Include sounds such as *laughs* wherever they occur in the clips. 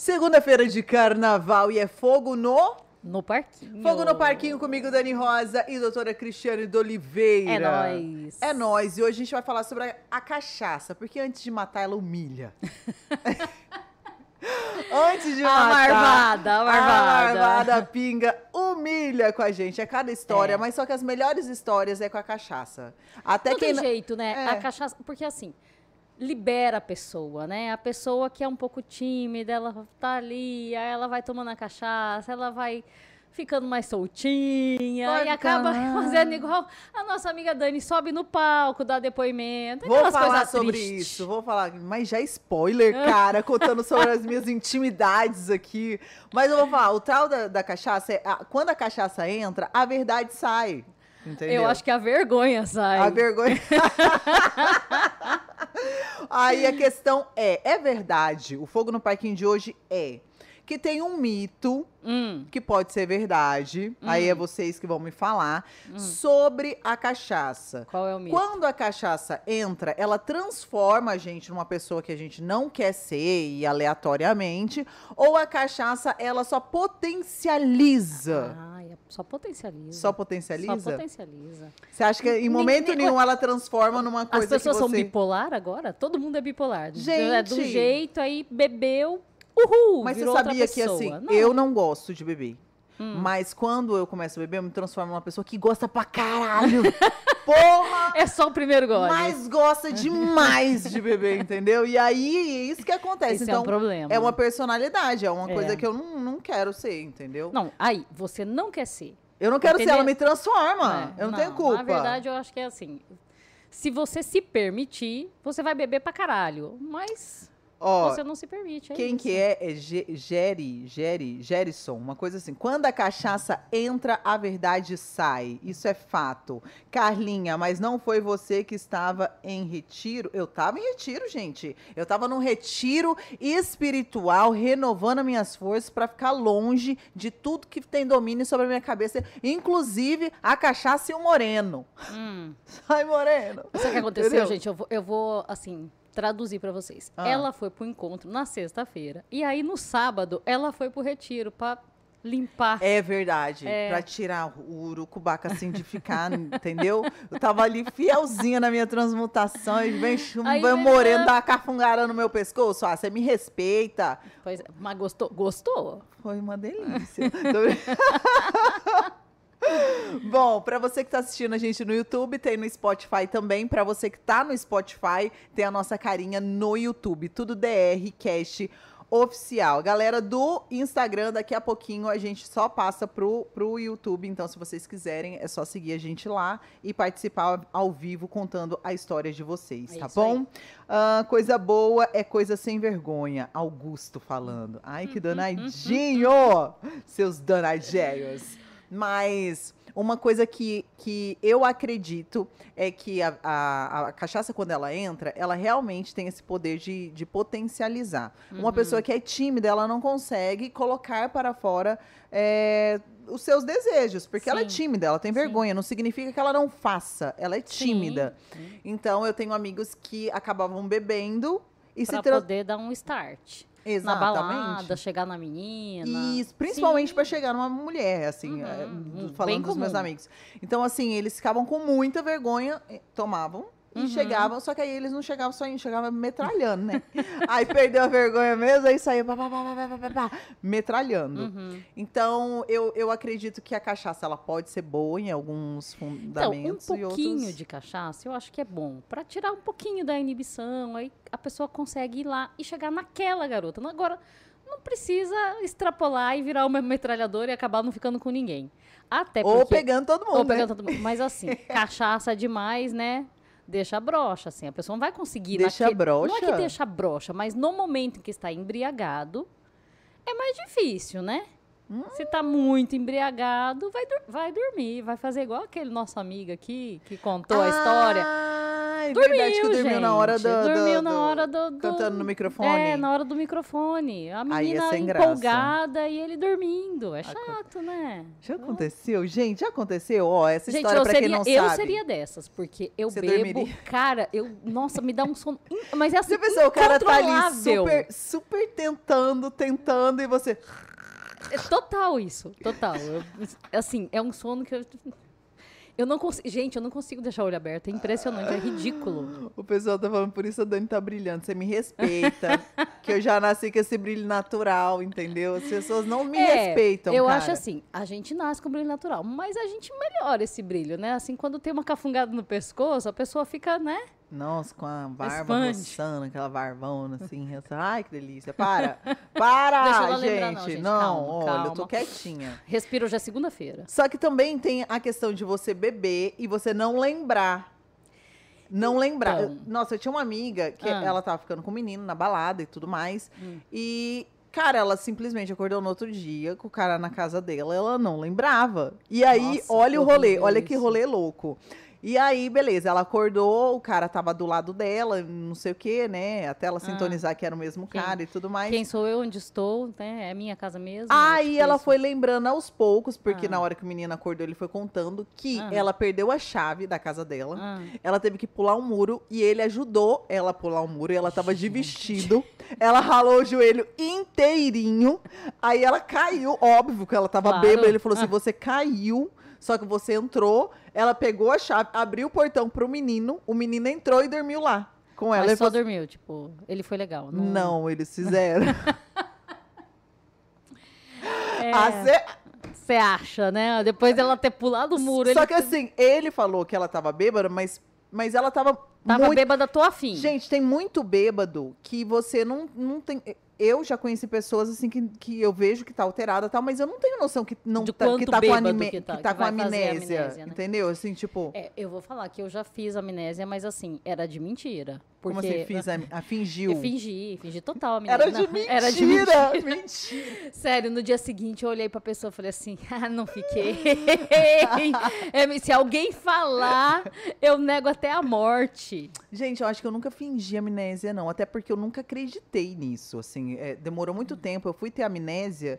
Segunda-feira de carnaval e é fogo no. No parquinho. Fogo no parquinho comigo, Dani Rosa e doutora Cristiane de Oliveira. É nóis. É nóis. E hoje a gente vai falar sobre a, cachaça, porque antes de matar, ela humilha. *laughs* antes de A matar. marvada, a marvada. A marvada pinga humilha com a gente. É cada história, É. mas só que as melhores histórias é com a cachaça. Até Não quem tem jeito, né? É. A cachaça. Porque assim, libera a pessoa, né? A pessoa que é um pouco tímida, ela tá ali, aí ela vai tomando a cachaça, ela vai ficando mais soltinha Vai e acaba fazendo igual a nossa amiga Dani sobe no palco, dá depoimento. Vou falar coisas sobre tristes. isso, vou falar, mas já é spoiler, cara, contando sobre as minhas *laughs* intimidades aqui. Mas eu vou falar, o tal da, da cachaça, é, a- quando a cachaça entra, a verdade sai. Entendeu? Eu acho que a vergonha sai. A vergonha. *laughs* Aí a questão é: é verdade? O fogo no parquinho de hoje é que tem um mito Hum, que pode ser verdade. Aí é vocês que vão me falar sobre a cachaça. qual é o mito? Quando a cachaça entra, ela transforma a gente numa pessoa que a gente não quer ser e aleatoriamente, ou a cachaça ela só potencializa. É- só potencializa. Só potencializa? Só potencializa. Você acha que em Ninguém- momento nenhum ela transforma numa As coisa pessoas que são você... bipolar agora? Todo mundo é bipolar. Gente! É do jeito, aí bebeu, uhul, Mas você sabia que assim, Não. Hum. eu não gosto de beber. Mas quando eu começo a beber, eu me transformo numa pessoa que gosta pra caralho. *laughs* Porra! É só o primeiro gole. Mas gosta demais de beber, *laughs* entendeu? E aí, é isso que acontece. Esse é então, um problema. É uma personalidade, é uma É. coisa que eu não, não quero ser, entendeu? Não, aí, você não quer ser. eu não quero ser, ela me transforma. É, eu não, tenho culpa. Na verdade, eu acho que é assim. Se você se permitir, você vai beber pra caralho. Mas Ó, você não se permite. É quem isso. que é? É Ge- Geri, Geri, Gerson, uma coisa assim. Quando a cachaça entra, a verdade sai. Isso é fato. Carlinha, mas não foi você que estava em retiro? Eu estava em retiro, gente. Eu estava num retiro espiritual, renovando as minhas forças para ficar longe de tudo que tem domínio sobre a minha cabeça, inclusive a cachaça e o moreno. Hum. *laughs* Sai, moreno. Sabe o que aconteceu, Entendeu? gente? Eu vou, eu vou, assim, traduzir pra vocês. Ah. Ela foi pro encontro na sexta-feira. E aí, no sábado, ela foi pro retiro pra limpar. É verdade. É. Pra tirar o urucubaca assim de ficar, *laughs* entendeu? Eu tava ali fielzinha na minha transmutação e vem chum- Aí vem moreno, dá uma cafungara no meu pescoço. Ah, você me respeita. Pois é, mas gostou? Gostou? Foi uma delícia. *laughs* *laughs* Bom, pra você que tá assistindo a gente no YouTube, tem no Spotify também. Pra você que tá no Spotify, tem a nossa carinha no YouTube. Tudo DR Cast oficial. Galera do Instagram, daqui a pouquinho a gente só passa pro, pro YouTube. Então, se vocês quiserem, é só seguir a gente lá e participar ao vivo contando a história de vocês, É tá bom? Ah, coisa boa é coisa sem vergonha. Augusto falando. Ai, que danadinho! Seus danadinhos. Mas uma coisa que, que eu acredito é que a, a, a cachaça, quando ela entra, ela realmente tem esse poder de, de potencializar. Uma pessoa que é tímida, ela não consegue colocar para fora é, os seus desejos, porque ela é Sim. tímida, ela tem Sim. vergonha. Não significa que ela não faça, ela é tímida. Sim. Então, eu tenho amigos que acabavam bebendo e Pra se poder dar um start. Na Exatamente. balada, chegar na menina. Isso, principalmente para chegar numa mulher, assim, Uhum, é, uhum, falando dos meus comum. amigos. Então, assim, eles ficavam com muita vergonha, eh, tomavam e Uhum. chegavam, só que aí eles não chegavam só indo, chegavam metralhando, né? *laughs* aí perdeu a vergonha mesmo, aí saía pá, pá, pá, metralhando. Uhum. Então, eu, eu acredito que a cachaça ela pode ser boa em alguns Então, um fundamentos e pouquinho outros. de cachaça eu acho que é bom. Pra tirar um pouquinho da inibição, aí a pessoa consegue ir lá e chegar naquela garota. Agora, não precisa extrapolar e virar uma metralhadora e acabar não ficando com ninguém. Até Ou porque... pegando todo mundo. Ou né? pegando todo mundo. Mas assim, *laughs* cachaça demais, né? Deixa broxa, assim. A pessoa não vai conseguir... Deixa naque- Não é broxa? que deixa broxa, mas no momento em que está embriagado, é mais difícil, né? Hum. Se tá muito embriagado, vai, vai dormir, vai fazer igual aquele nosso amigo aqui que contou a história. Ah, Ai, verdade que Dormiu, dormiu na hora gente. do, do- Dormiu na do- hora do, do- Cantando no microfone. É, na hora do microfone. A é menina sem graça. empolgada e ele dormindo. É Aco- chato, né? Já aconteceu? Gente, já aconteceu? Ó, essa Gente, história eu pra seria, quem não eu sabe. seria dessas, porque eu Você bebo, dormiria? *laughs* cara, eu, nossa, me dá um sono, mas é assim, Você pensou, o cara tá ali super, super tentando, tentando, e você... É total isso, total. Eu- assim, é um sono que eu eu não consigo, gente, eu não consigo deixar o olho aberto, é impressionante, é ridículo. O pessoal tá falando, por isso a Dani tá brilhando. Você me respeita, que eu já nasci com esse brilho natural, entendeu? As pessoas não me É, respeitam, Eu cara. acho assim, a gente nasce com brilho natural, mas a gente melhora esse brilho, né? Assim, quando tem uma cafungada no pescoço, a pessoa fica, né? Nossa, com a barba roçando, aquela barbona assim. Ai, que delícia. Para! *laughs* Para, gente! lembrar, não, gente. Não, Calma, olha, eu tô calma. quietinha. Respira hoje é segunda-feira. Só que também tem a questão de você beber e você não lembrar. Não lembrar. Então. Nossa, eu tinha uma amiga que Ah. ela tava ficando com um menino na balada e tudo mais. Hum. E, cara, ela simplesmente acordou no outro dia com o cara na casa dela. Ela não lembrava. E aí, Nossa, olha o rolê. Olha que rolê louco. E aí, beleza, ela acordou, o cara tava do lado dela, não sei o quê, né? Até ela sintonizar que era o mesmo Quem- cara e tudo mais. Quem sou eu, onde estou, né? É minha casa mesmo. Aí tipo ela foi lembrando aos poucos, porque Ah. na hora que o menino acordou, ele foi contando que Ah. ela perdeu a chave da casa dela. Ah, Ela teve que pular um muro e ele ajudou ela a pular o muro e ela tava de vestido. Ela ralou o joelho inteirinho. Aí ela caiu, óbvio que ela tava Claro. bêbada. Ele falou Ah. assim: você caiu, só que você entrou. Ela pegou a chave, abriu o portão pro menino. O menino entrou e dormiu lá com ela. mas Ele só falou assim, dormiu, tipo, ele foi legal. não, eles fizeram. *laughs* É, cê- Você acha, né? Depois dela ter pulado o muro, Só que assim, ele falou que ela tava bêbada, mas, mas ela tava. tava muito... bêbada, tô afim. Gente, tem muito bêbado que você não, não tem. Eu já conheci pessoas assim que, que eu vejo que tá alterada tal, mas eu não tenho noção que não De tá, que tá com, anime, que tá, que tá que com amnésia, amnésia, né? entendeu? Assim, tipo, É, eu vou falar que eu já fiz amnésia, mas assim, era de mentira. Porque como assim, fiz a, a fingiu? Eu fingi, fingi total amnésia. Era de, mentira, Era de mentira. *laughs* mentira. Sério, no dia seguinte eu olhei pra pessoa e falei assim, *laughs* ah, não fiquei. *laughs* É, se alguém falar, eu nego até a morte. Gente, eu acho que eu nunca fingi amnésia, não. Até porque eu nunca acreditei nisso. Assim, é, demorou muito tempo. Eu fui ter amnésia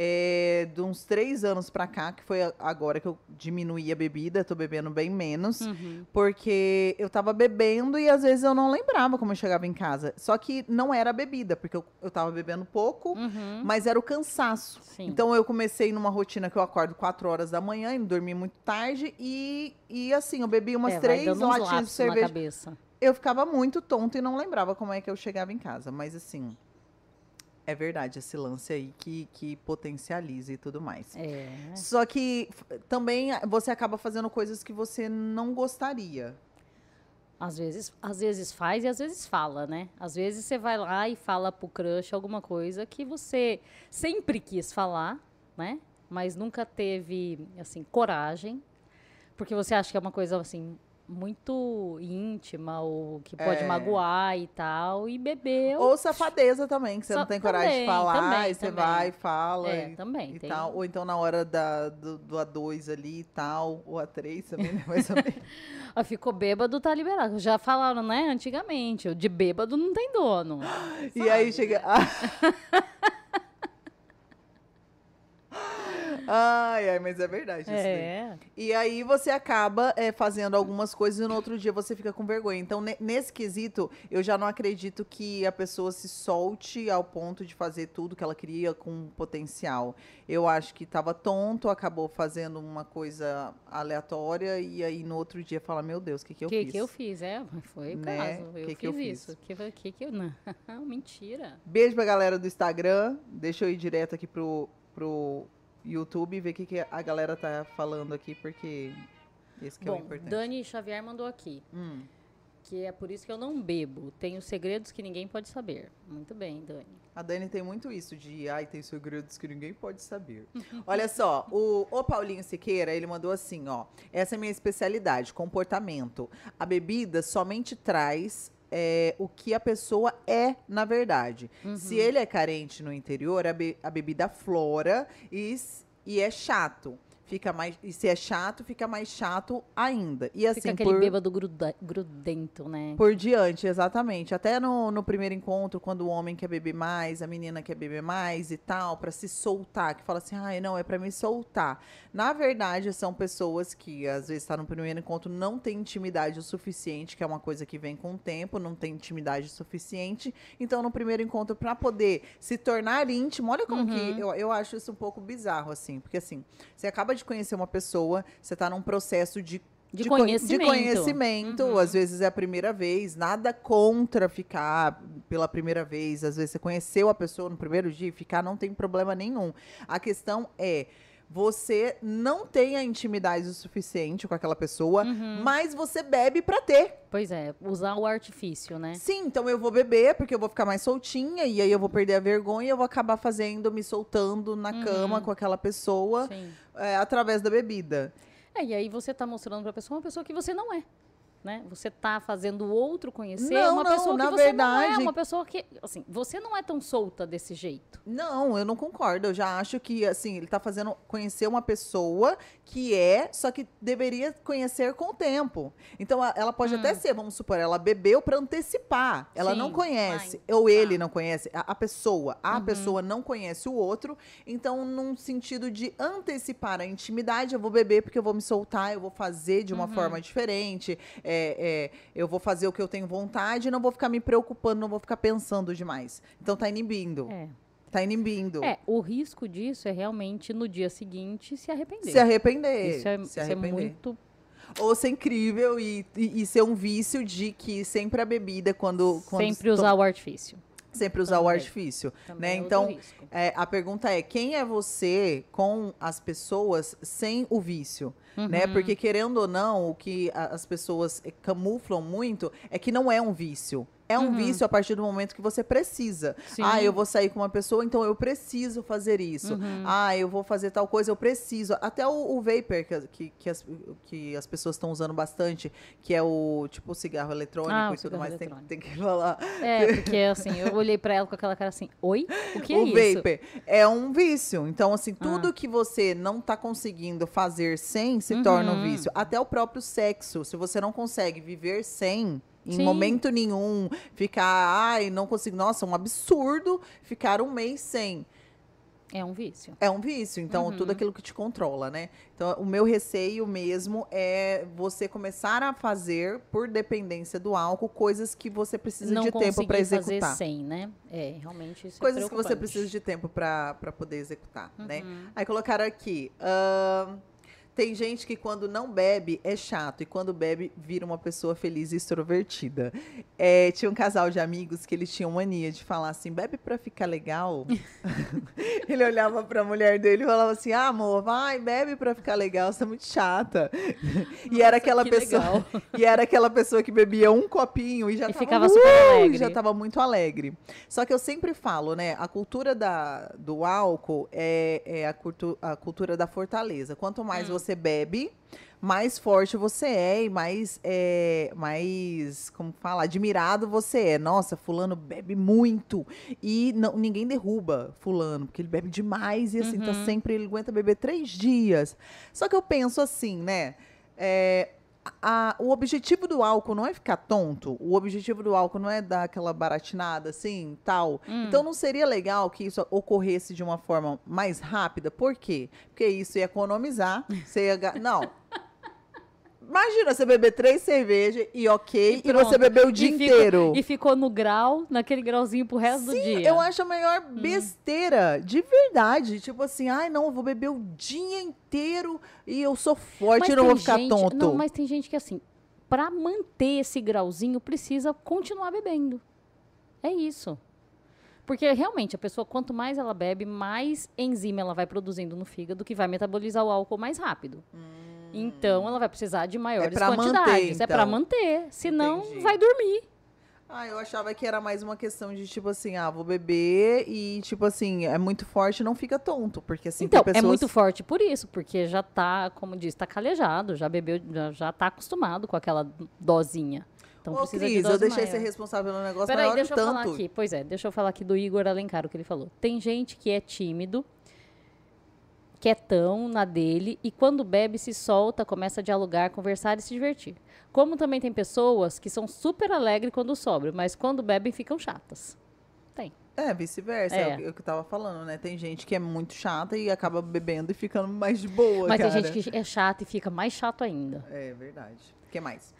é, de uns três anos pra cá, que foi agora que eu diminuí a bebida, tô bebendo bem menos. Uhum. Porque eu tava bebendo e às vezes eu não lembrava como eu chegava em casa. Só que não era a bebida, porque eu, eu tava bebendo pouco, Uhum. mas era o cansaço. Sim. Então eu comecei numa rotina que eu acordo 4 horas da manhã e dormi muito tarde. E, e assim, eu bebi umas É, três latinhas de cerveja. cabeça. Eu ficava muito tonta e não lembrava como é que eu chegava em casa. Mas assim, é verdade esse lance aí que, que potencializa e tudo mais. É. Só que também você acaba fazendo coisas que você não gostaria. Às vezes, às vezes faz e às vezes fala, né? Às vezes você vai lá e fala pro crush alguma coisa que você sempre quis falar, né? Mas nunca teve, assim, coragem. Porque você acha que é uma coisa, assim, muito íntima ou que pode É. magoar e tal. E bebeu. Ou safadeza também, que você Sa- não tem coragem de também, falar, também, e você também. vai e fala. É, e, também. e tem- tal. Ou então na hora da, do, do A2 ali e tal, ou A3 também, né? mais ou *laughs* menos. Ah, ficou bêbado, tá liberado. Já falaram, né? Antigamente. De bêbado não tem dono. E aí chega. *laughs* Ai, ai, mas é verdade isso daí. É. E aí você acaba é, fazendo algumas coisas e no outro dia você fica com vergonha. Então, ne- nesse quesito, eu já não acredito que a pessoa se solte ao ponto de fazer tudo que ela queria com potencial. Eu acho que estava tonto, acabou fazendo uma coisa aleatória e aí no outro dia fala, meu Deus, o que, que eu que, fiz? que eu fiz, é, foi o Né? caso. Eu Que fiz que eu fiz? isso. Que, que, que eu. Não, *laughs* mentira. Beijo pra galera do Instagram. Deixa eu ir direto aqui pro, pro YouTube e ver o que, que a galera tá falando aqui, porque esse que é o Bom, importante. Dani Xavier mandou aqui. Hum. Que é por isso que eu não bebo. Tenho segredos que ninguém pode saber. Muito bem, Dani. A Dani tem muito isso de, ai, tem segredos que ninguém pode saber. *laughs* Olha só, o, o Paulinho Siqueira, ele mandou assim, ó. Essa é a minha especialidade, comportamento. A bebida somente traz é, o que a pessoa é, na verdade. Se ele é carente no interior, a, be- a bebida flora e, e é chato. Fica mais. E se é chato, fica mais chato ainda. E assim, Fica aquele por, bêbado gruda, grudento, né? por diante, exatamente. Até no, no primeiro encontro, quando o homem quer beber mais, a menina quer beber mais e tal, pra se soltar, que fala assim, ai, não, é pra me soltar. Na verdade, são pessoas que, às vezes, tá no primeiro encontro, não tem intimidade o suficiente, que é uma coisa que vem com o tempo, não tem intimidade suficiente. Então, no primeiro encontro, pra poder se tornar íntimo, olha como que Uhum. eu, eu acho isso um pouco bizarro, assim. Porque, assim, você acaba de conhecer uma pessoa, você tá num processo de De, co- conhecimento. De conhecimento, Uhum. às vezes é a primeira vez, nada contra ficar pela primeira vez. Às vezes você conheceu a pessoa no primeiro dia e ficar não tem problema nenhum. A questão é. Você não tem a intimidade o suficiente com aquela pessoa, Uhum. mas você bebe pra ter. Pois é, usar o artifício, né? Sim, então eu vou beber porque eu vou ficar mais soltinha e aí eu vou perder a vergonha e eu vou acabar fazendo, me soltando na Uhum. cama com aquela pessoa é, através da bebida. É, e aí você tá mostrando pra pessoa uma pessoa que você não é. Né? Você tá fazendo o outro conhecer Não, uma não, pessoa que na você não é, verdade- uma pessoa que, assim, você não é tão solta desse jeito. Não, eu não concordo. Eu já acho que, assim, ele tá fazendo conhecer uma pessoa que é, só que deveria conhecer com o tempo. Então, ela pode até ser, vamos supor, ela bebeu pra antecipar. Ela não Sim, conhece, vai. ou ele Tá. não conhece, a, a pessoa. A pessoa não conhece o outro. Então, num sentido de antecipar a intimidade, eu vou beber porque eu vou me soltar, eu vou fazer de uma forma diferente. é, é, eu vou fazer o que eu tenho vontade e não vou ficar me preocupando, não vou ficar pensando demais. Então, tá inibindo. É. Tá inibindo. É, o risco disso é realmente no dia seguinte se arrepender. Se arrepender. Isso é, se isso é arrepender. muito. Ou ser incrível e, e, e ser um vício de que sempre a bebida, quando. quando sempre usar o artifício. Sempre usar o Também. artifício. Também Né? é Então, é, a pergunta é: quem é você com as pessoas sem o vício? Né? Uhum. Porque, querendo ou não, o que as pessoas camuflam muito é que não é um vício. É um Uhum. vício a partir do momento que você precisa. Sim. Ah, eu vou sair com uma pessoa, então eu preciso fazer isso. Uhum. Ah, eu vou fazer tal coisa, eu preciso. Até o, o vapor, que, que, que as, que as pessoas estão usando bastante, que é o tipo cigarro eletrônico Ah, o e tudo mais, tem, tem que falar. É, porque assim, eu olhei pra ela com aquela cara assim, oi? O que é o isso? vapor é um vício. Então, assim, Ah. tudo que você não tá conseguindo fazer sem se torna um Uhum. vício. Até o próprio sexo. Se você não consegue viver sem. Em Sim. momento nenhum, ficar, ai, não consigo. Nossa, um absurdo ficar um mês sem. É um vício. É um vício, então Uhum. tudo aquilo que te controla, né? Então, o meu receio mesmo é você começar a fazer, por dependência do álcool, coisas que você precisa não de tempo para fazer executar. sem, né? É, realmente isso é Coisas que você precisa de tempo para poder executar, né? Uhum. Aí colocaram aqui. ahn, tem gente que quando não bebe é chato e quando bebe vira uma pessoa feliz e extrovertida. É, tinha um casal de amigos que eles tinham mania de falar assim: bebe pra ficar legal. *laughs* *laughs* Ele olhava pra mulher dele e falava assim: ah, amor, vai, bebe pra ficar legal, você é muito chata. e era aquela que pessoa. legal. *laughs* E era aquela pessoa que bebia um copinho e já E tava, ficava super alegre. já tava muito alegre. Só que eu sempre falo, né? A cultura da, do álcool é, é a, cultu- a cultura da fortaleza. Quanto mais Hum. você bebe, mais forte você é e mais, é, mais como fala, admirado você é. Nossa, fulano bebe muito e não, ninguém derruba fulano, porque ele bebe demais e assim, tá Uhum. sempre, ele aguenta beber três dias. Só que eu penso assim, né? É, a- o objetivo do álcool não é ficar tonto. O objetivo do álcool não é dar aquela baratinada assim, tal. Hum. Então não seria legal que isso ocorresse de uma forma mais rápida? Por quê? Porque isso ia economizar. Você ia. Não. Imagina você beber três cervejas e ok, e, pronto. você beber o dia E ficou- inteiro. E ficou no grau, naquele grauzinho pro resto do dia. Eu acho a maior Hum. besteira, de verdade. Tipo assim, ai não, eu vou beber o dia inteiro e eu sou forte e não vou ficar gente- tonto. Não, mas tem gente que assim, pra manter esse grauzinho, precisa continuar bebendo. É isso. Porque realmente a pessoa, quanto mais ela bebe, mais enzima ela vai produzindo no fígado, que vai metabolizar o álcool mais rápido. Então ela vai precisar de maiores pra manter, quantidades. É então. manter. Senão Entendi. vai dormir. Ah, eu achava que era mais uma questão de, tipo assim, ah, vou beber e, tipo assim, é muito forte não fica tonto. Porque, assim, então, é pessoas... muito forte por isso, porque já tá, como diz, tá calejado, já bebeu, já, tá acostumado com aquela dosinha. Então Ô, precisa Cris, de dose eu deixei maior. ser responsável pelo negócio, Peraí, olha deixa eu tanto. falar aqui. Pois é, deixa eu falar aqui do Igor Alencar, o que ele falou. Tem gente que é tímido, quietão na dele e quando bebe se solta, começa a dialogar, conversar e se divertir. Como também tem pessoas que são super alegres quando sobram, mas quando bebem ficam chatas. Tem. É, vice-versa. É. É. o que- o que eu tava falando, né? Tem gente que é muito chata e acaba bebendo e ficando mais de boa, Mas cara. tem gente que é chata e fica mais chato ainda. É verdade. O que mais?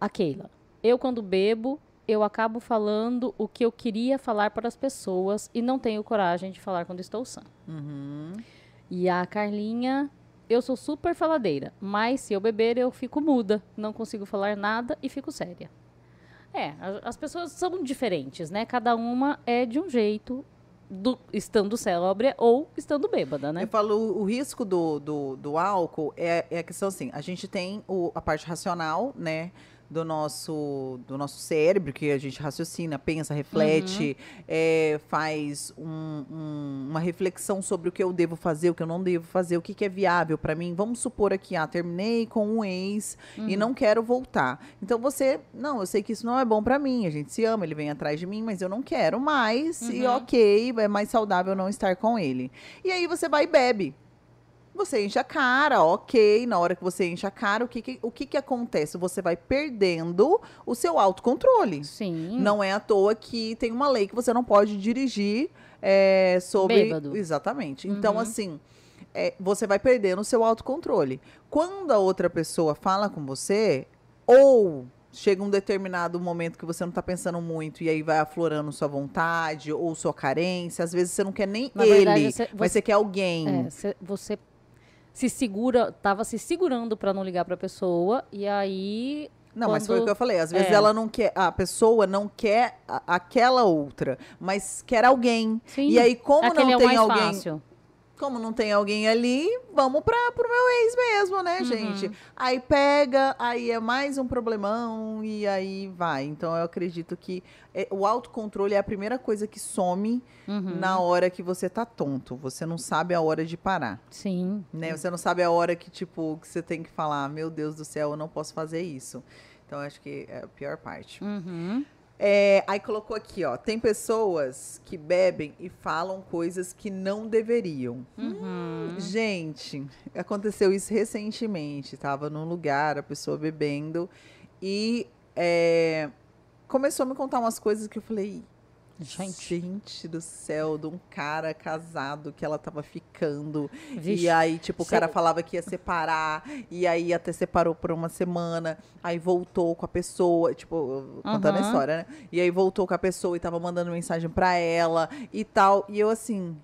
A Keila. Eu, quando bebo, eu acabo falando o que eu queria falar para as pessoas e não tenho coragem de falar quando estou sã. Uhum. E a Carlinha, eu sou super faladeira, mas se eu beber eu fico muda, não consigo falar nada e fico séria. É, as pessoas são diferentes, né? Cada uma é de um jeito, do- estando célebre ou estando bêbada, né? Eu falo, o, o risco do, do, do álcool é, é a questão assim, a gente tem o- a parte racional, né? Do nosso, do nosso cérebro, que a gente raciocina, pensa, reflete, é, faz um- um- uma reflexão sobre o que eu devo fazer, o que eu não devo fazer, o que, que é viável pra mim. Vamos supor aqui, ah, terminei com um ex e não quero voltar. Então você, não, eu sei que isso não é bom pra mim, a gente se ama, ele vem atrás de mim, mas eu não quero mais, e Uhum. ok, é mais saudável não estar com ele. E aí você vai e bebe. Você enche a cara, ok. Na hora que você enche a cara, o que, que- o que, que acontece? Você vai perdendo o seu autocontrole. Sim. Não é à toa que tem uma lei que você não pode dirigir é, sobre. Bêbado. Exatamente. Então, Uhum. assim, é, você vai perdendo o seu autocontrole. Quando a outra pessoa fala com você, ou chega um determinado momento que você não tá pensando muito e aí vai aflorando sua vontade ou sua carência, às vezes você não quer nem Na ele, verdade, você- mas você- você quer alguém. É, cê- você se segura, tava se segurando pra não ligar pra pessoa e aí Não, mas foi o Quando- que eu falei. Às vezes é. ela não quer, a pessoa não quer a- aquela outra, mas quer alguém. sim, E aí, como aquele não é tem alguém, fácil. Como não tem alguém ali, vamos para pro meu ex mesmo, né, Uhum. gente? Aí pega, aí é mais um problemão e aí vai. Então eu acredito que é, o autocontrole é a primeira coisa que some Uhum. na hora que você tá tonto. Você não sabe a hora de parar, Sim. né? Você não sabe a hora que tipo que você tem que falar, meu Deus do céu, eu não posso fazer isso. Então eu acho que é a pior parte. Uhum. É, aí colocou aqui, ó. Tem pessoas que bebem e falam coisas que não deveriam. Uhum. Gente, aconteceu isso recentemente. Tava num lugar, a pessoa bebendo e é, começou a me contar umas coisas que eu falei. Gente. Gente do céu, de um cara casado que ela tava ficando. Vixe. E aí, tipo, o cara falava que ia separar, e aí até separou por uma semana, aí voltou com a pessoa, tipo, contando a Aham. história, né? E aí voltou com a pessoa e tava mandando mensagem pra ela e tal. E eu assim.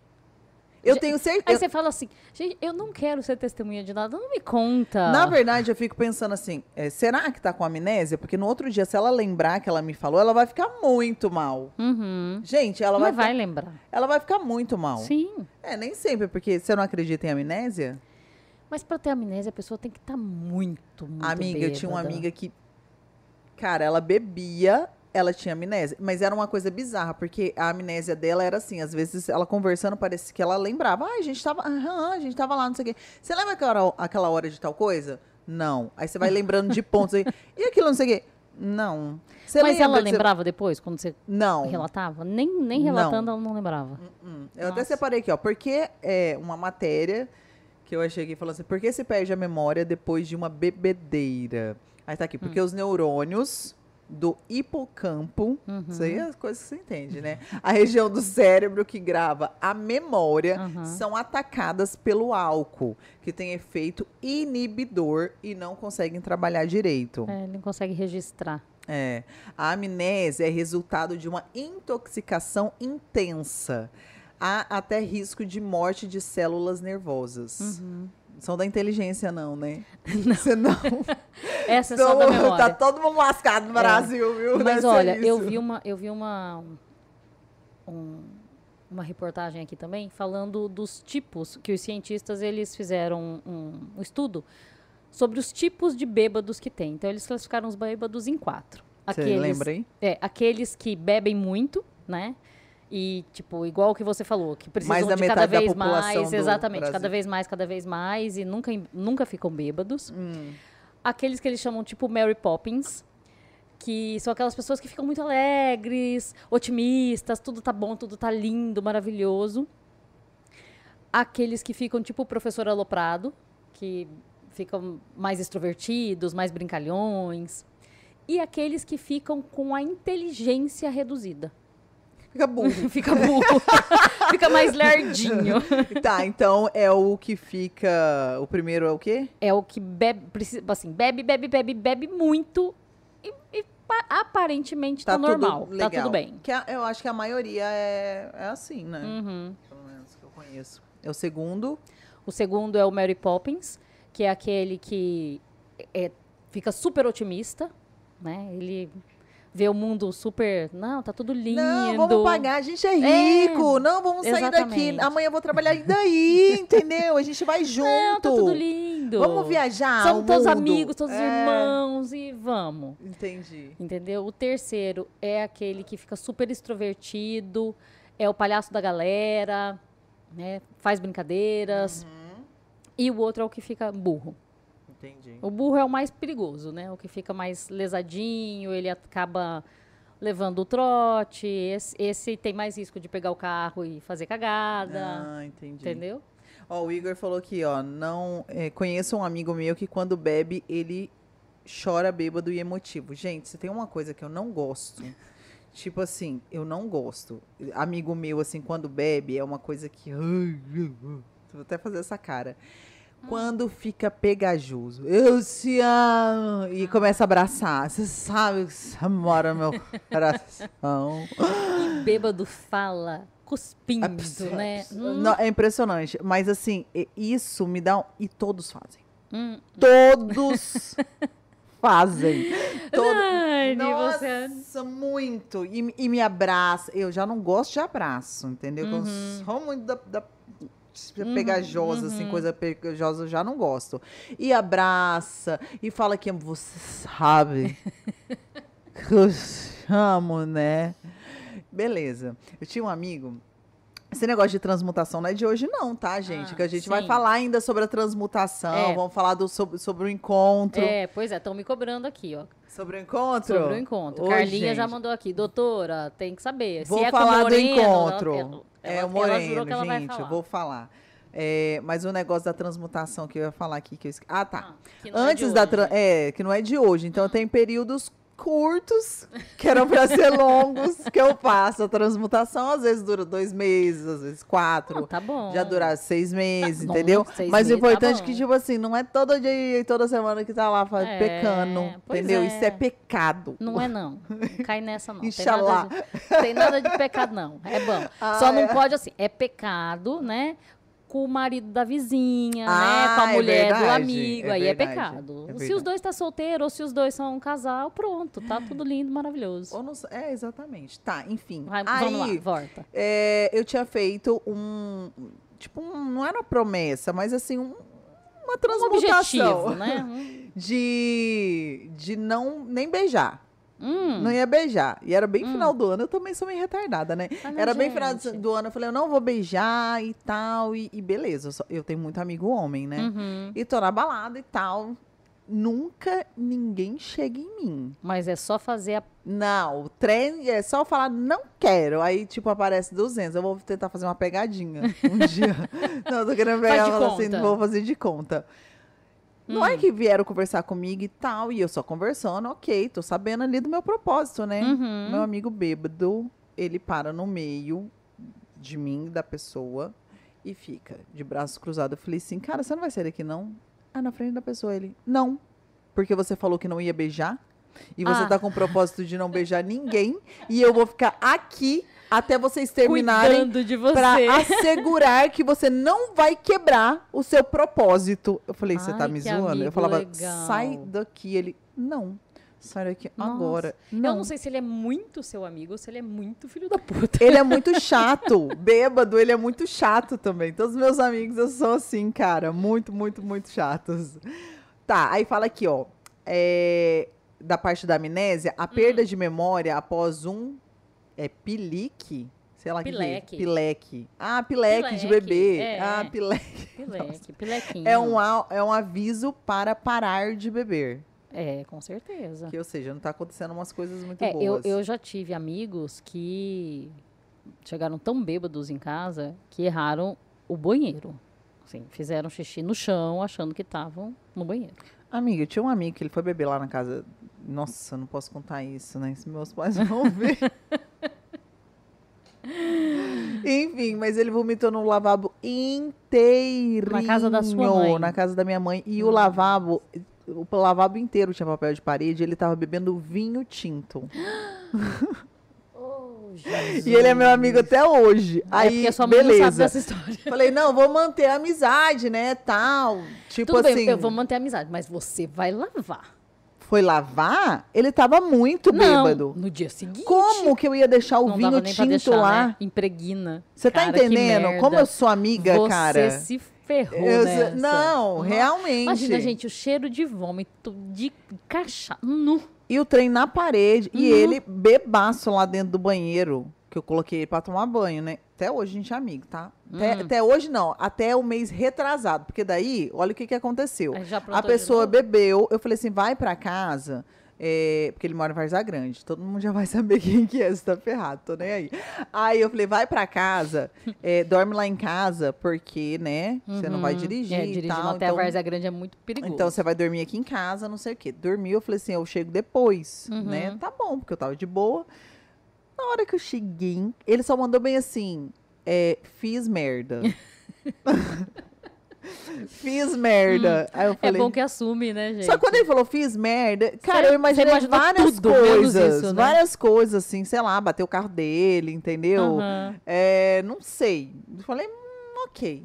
Eu tenho Aí certeza. você fala assim, gente, eu não quero ser testemunha de nada, não me conta. Na verdade, eu fico pensando assim: é, será que tá com amnésia? Porque no outro dia, se ela lembrar que ela me falou, ela vai ficar muito mal. Uhum. Gente, ela Não vai, vai, ficar- lembrar. ela vai ficar muito mal. Sim. É, nem sempre, porque você não acredita em amnésia? Mas pra ter amnésia, a pessoa tem que estar muito, muito amiga, eu tinha uma bêbada. amiga que, cara, ela bebia, ela tinha amnésia, mas era uma coisa bizarra, porque a amnésia dela era assim, às vezes ela conversando, parecia que ela lembrava, ah, a gente tava, a gente tava lá, não sei o quê. Você lembra aquela, aquela hora de tal coisa? Não. Aí você vai lembrando de pontos aí, *laughs* e aquilo não sei o quê? Não. Você Mas lembra ela que você- lembrava depois, quando você Não. relatava? Nem, nem relatando, ela não lembrava. Hum, Eu até separei aqui, ó. Porque é uma matéria que eu achei aqui falando assim: por que se perde a memória depois de uma bebedeira? Aí tá aqui, Hum. porque os neurônios do hipocampo, Uhum. isso aí é as coisas que você entende, né? A região do cérebro que grava a memória Uhum. são atacadas pelo álcool, que tem efeito inibidor e não conseguem trabalhar direito. É, ele não consegue registrar. É. A amnésia é resultado de uma intoxicação intensa. Há até risco de morte de células nervosas. Uhum. São da inteligência, não, né? *laughs* Não. não. *laughs* Essa é só da Então, memória. tá todo mundo lascado no Brasil, viu? Mas Deve olha, eu vi uma, eu vi uma, um- uma reportagem aqui também falando dos tipos que os cientistas eles fizeram um, um estudo sobre os tipos de bêbados que tem. Então eles classificaram os bêbados em quatro. Você lembra, hein? É, aqueles que bebem muito, né? E, tipo, igual o que você falou, que precisam de cada vez mais, exatamente, cada vez mais, cada vez mais, e nunca, nunca ficam bêbados Hum. aqueles que eles chamam tipo Mary Poppins, que são aquelas pessoas que ficam muito alegres, otimistas, tudo tá bom, tudo tá lindo, maravilhoso. aqueles que ficam tipo o professor aloprado, que ficam mais extrovertidos, mais brincalhões, e aqueles que ficam com a inteligência reduzida. Fica burro. *laughs* Fica burro. *laughs* fica mais lerdinho. *laughs* tá, então é o que fica. O primeiro é o quê? É o que bebe, precisa, assim, bebe, bebe, bebe, bebe muito e, e pa- aparentemente tá, tudo normal. Tá legal. tudo bem. Que a- eu acho que a maioria é, é assim, né? Uhum. Pelo menos que eu conheço. É o segundo. O segundo é o Mary Poppins, que é aquele que é, fica super otimista, né? Ele vê o mundo super. Não, tá tudo lindo. Não, vamos pagar, a gente é rico. não, vamos sair daqui. exatamente. Amanhã eu vou trabalhar e daí, *laughs* entendeu? A gente vai junto. Não, tá tudo lindo. Vamos viajar. São todos mundo. amigos, todos É, irmãos e vamos. Entendi. Entendeu? O terceiro é aquele que fica super extrovertido, é o palhaço da galera, né? Faz brincadeiras. Uhum, E o outro é o que fica burro. Entendi. O burro é o mais perigoso, né? O que fica mais lesadinho, ele acaba levando o trote. Esse, esse tem mais risco de pegar o carro e fazer cagada. Ah, entendi. Entendeu? Ó, o Igor falou aqui, ó, não é, conheço um amigo meu que quando bebe ele chora bêbado e emotivo. Gente, se tem uma coisa que eu não gosto, tipo assim, eu não gosto. Amigo meu assim, quando bebe é uma coisa que *laughs* vou até fazer essa cara. Quando fica pegajoso, eu te amo e começa a abraçar. Você sabe que você mora no meu *laughs* coração. Bêbado fala cuspindo, Absurdo. né? Hum, Não, é impressionante. Mas assim, e- isso me dá. um- E todos fazem. hum. Todos *laughs* fazem. Todo... Dani, Nossa, você... muito. E, me- e me abraça. Eu já não gosto de abraço, entendeu? Que Eu sou muito da. da pegajosa, assim, coisa pegajosa, eu já não gosto. E abraça, e fala que você sabe *laughs* que eu amo, né? Beleza. Eu tinha um amigo. Esse negócio de transmutação não é de hoje, não, tá, gente? Ah, que a gente vai sim. falar ainda sobre a transmutação, É. vamos falar do, sobre, sobre o encontro. É, pois é, estão me cobrando aqui, ó. Sobre o encontro? Sobre o encontro. Ô, Carlinha já gente, mandou aqui, doutora, tem que saber. Vou é falar do encontro. Ela, é ela, o moreno, ela ela gente, eu vou falar. É, mas o negócio da transmutação que eu ia falar aqui, que eu esque... Ah, tá. Ah, é Antes da... hoje. Tra... É, que não é de hoje. Então, tem períodos curtos, que eram para ser longos, que eu faço a transmutação. Às vezes dura dois meses, às vezes quatro. Não, tá bom. Já dura seis meses, Nossa, entendeu? seis Mas o tá importante é bom. que, tipo assim, não é todo dia e toda semana que tá lá É, pecando, entendeu? é. Isso é pecado. Não é não. Não cai nessa não. Tem Inxalá. nada, de, tem nada de pecado não. É bom. Só Ah, não é. pode assim. É pecado, né? Com o marido da vizinha, Ah, né? Com a é mulher do verdade, amigo. é aí é verdade, pecado. é se verdade. os dois estão solteiros ou se os dois são um casal, pronto. Tá tudo lindo, maravilhoso. Não é, exatamente. Tá, enfim. Vai, Aí, vamos lá, volta. é, eu tinha feito um. Tipo, um, não era uma promessa, mas assim, um- uma Um transmutação. objetivo, né? *laughs* De, de não nem beijar. Hum. Não ia beijar. E era bem final do ano, eu também sou meio retardada, né? Ah, não, era bem final do, gente. ano, eu falei, eu não vou beijar e tal. E, e beleza, eu, só- eu tenho muito amigo homem, né? Uhum. E tô na balada e tal. Nunca ninguém chega em mim. Mas é só fazer a. Não, o trem é só falar não quero. Aí, tipo, aparece 200. Eu vou tentar fazer uma pegadinha um dia. *laughs* Não, eu tô querendo Faz pegar de e falar assim, conta. vou fazer de conta. Não é que vieram conversar comigo e tal, e eu só conversando, ok, tô sabendo ali do meu propósito, né? Uhum. Meu amigo bêbado, ele para no meio de mim, da pessoa, e fica de braços cruzados. Eu falei assim, cara, você não vai sair daqui, não? Ah, na frente da pessoa, ele, não. Porque você falou que não ia beijar, e você Ah. tá com o propósito de não beijar ninguém, e eu vou ficar aqui até vocês terminarem de você. Pra *laughs* assegurar que você não vai quebrar o seu propósito. Eu falei, você tá me zoando? Eu falava, legal. sai daqui. Ele, não, sai daqui Nossa. agora. Eu Não. não sei se ele é muito seu amigo ou se ele é muito filho da puta. Ele é *laughs* muito chato. Bêbado, ele é muito chato também. Todos os meus amigos eu sou assim, cara. Muito, muito, muito chatos. Tá, aí fala aqui, ó. é, da parte da amnésia, a perda de memória após um. É pilique? Sei lá o que é. Pileque. Pileque. Ah, pileque, de Pileque, bebê. é. Ah, pileque. *laughs* Pileque, pilequinho. É um, é um aviso para parar de beber. É, com certeza. Que, ou seja, não tá acontecendo umas coisas muito É, eu, boas. eu já tive amigos que chegaram tão bêbados em casa que erraram o banheiro. Assim, fizeram xixi no chão, achando que estavam no banheiro. Amiga, eu tinha um amigo que ele foi beber lá na casa. Nossa, eu não posso contar isso, né? Se meus pais vão ver. *laughs* Enfim, mas ele vomitou no lavabo inteirinho. Na casa da sua mãe? Na casa da minha mãe. E o lavabo, o lavabo inteiro tinha papel de parede. Ele tava bebendo vinho tinto. *laughs* Oh, E ele é meu amigo até hoje. Aí, é porque a sua mãe beleza. não sabe dessa história. Falei, não, vou manter a amizade, né, tal. Tipo Tudo assim, bem, eu vou manter a amizade, mas você vai lavar. Foi lavar, ele tava muito não, bêbado. no dia seguinte. Como que eu ia deixar o vinho tinto deixar, lá? Né? Impregna. Você tá entendendo? Como eu sou amiga, você cara. se ferrou Eu nessa. Não, realmente. Imagina, gente, o cheiro de vômito, de cachaça. Nu. E o trem na parede. E ele bebaço lá dentro do banheiro. Que eu coloquei ele pra tomar banho, né? Até hoje a gente é amigo, tá? Até, Hum. até hoje não. Até o mês retrasado. Porque daí, olha o que, que aconteceu. A de pessoa bebeu. Eu falei assim, vai pra casa. é, porque ele mora em Varzar Grande. Todo mundo já vai *laughs* saber quem que é. Você tá ferrado, tô nem aí. Aí eu falei, vai pra casa. é, *laughs* dorme lá em casa. Porque, né? Você não vai Uhum. dirigir É, e dirigindo tal. até então, a Várzea Grande é muito perigoso. então você vai dormir aqui em casa, não sei o quê. Dormiu, eu falei assim, eu chego depois, Uhum. né? Tá bom, porque eu tava de boa. Na hora que eu cheguei, ele só mandou bem assim, é, fiz merda. *laughs* fiz merda. Eu é falei, bom que assume, né, gente? só que quando ele falou fiz merda, cara, Cê- eu imaginei várias tudo, coisas. isso, né? Várias coisas, assim, sei lá, bater o carro dele, entendeu? Aham. É, não sei. Eu falei, hum, ok.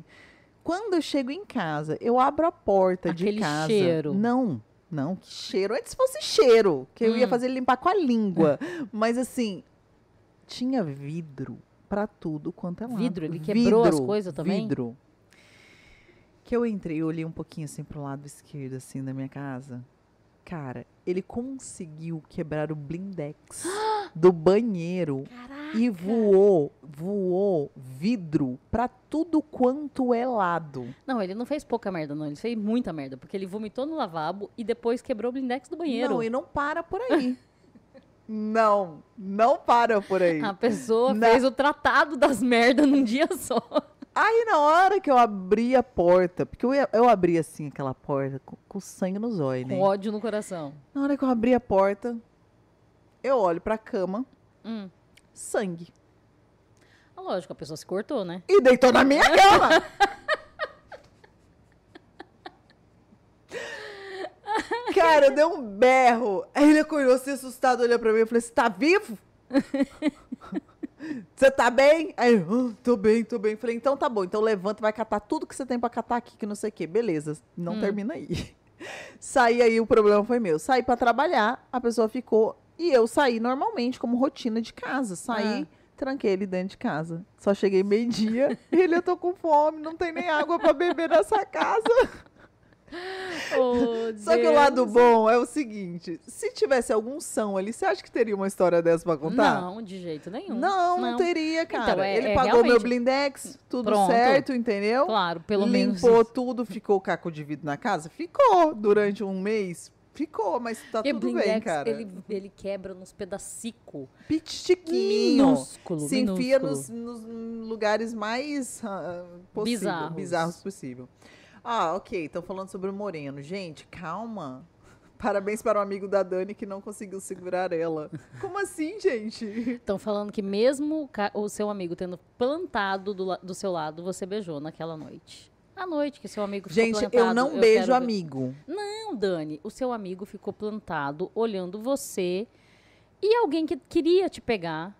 Quando eu chego em casa, eu abro a porta Aquele de casa. cheiro. Não, não, que cheiro. Antes fosse cheiro, que eu ia Hum. fazer ele limpar com a língua. Mas assim, tinha vidro pra tudo quanto é lado. Vidro? Ele quebrou as coisas também? Vidro. Que eu entrei, eu olhei um pouquinho assim pro lado esquerdo, assim, da minha casa. Cara, ele conseguiu quebrar o blindex *gasps* do banheiro Caraca. e voou, voou vidro pra tudo quanto é lado. Não, ele não fez pouca merda, não. Ele fez muita merda. Porque ele vomitou no lavabo e depois quebrou o blindex do banheiro. Não, e não para por aí. *laughs* não, não para por aí. A pessoa Na- fez o tratado das merdas num dia só. Aí na hora que eu abri a porta, porque eu, eu abri assim aquela porta com, com sangue nos olhos, né? Com ódio no coração. Na hora que eu abri a porta, eu olho pra cama, Hum. sangue. Ah, Lógico, a pessoa se cortou, né? E deitou na minha cama. *laughs* Cara, eu dei um berro. Aí ele acordou assim, assustado, olhou pra mim. Eu falei, você tá vivo? *laughs* Você tá bem? Aí, eu, "Ah, tô bem, tô bem. Falei, então tá bom. Então levanta, vai catar tudo que você tem pra catar aqui, que não sei o quê. Beleza, não termina aí. Saí aí, o problema foi meu. Saí pra trabalhar, a pessoa ficou. E eu saí normalmente, como rotina de casa. Saí, tranquei ele dentro de casa. Só cheguei meio-dia. *laughs* ele, eu tô com fome, não tem nem água pra beber nessa casa. *laughs* Oh, Só que o lado Deus. bom é o seguinte: se tivesse algum são ali, você acha que teria uma história dessa pra contar? Não, de jeito nenhum. Não, não, teria, cara. Então, é- ele é pagou meu realmente- blindex, tudo Pronto. certo, entendeu? Claro, pelo menos. Limpou tudo, ficou caco de vidro na casa? Ficou. Durante um mês? Ficou, mas tá Porque tudo bem, cara. Ele, ele quebra nos pedacicos. Pitiquinho. Minúsculo, Se enfia minúsculo. nos, nos lugares mais ah, possível, Bizarros. bizarros possível. Ah, ok. Estão falando sobre o Moreno. Gente, calma. *laughs* Parabéns para o amigo da Dani que não conseguiu segurar ela. Como assim, gente? Estão falando que mesmo o seu amigo tendo plantado do, do seu lado, você beijou naquela noite. À noite que seu amigo ficou Gente, plantado. eu não beijo quero amigo. Não, Dani, o seu amigo ficou plantado, olhando você e alguém que queria te pegar.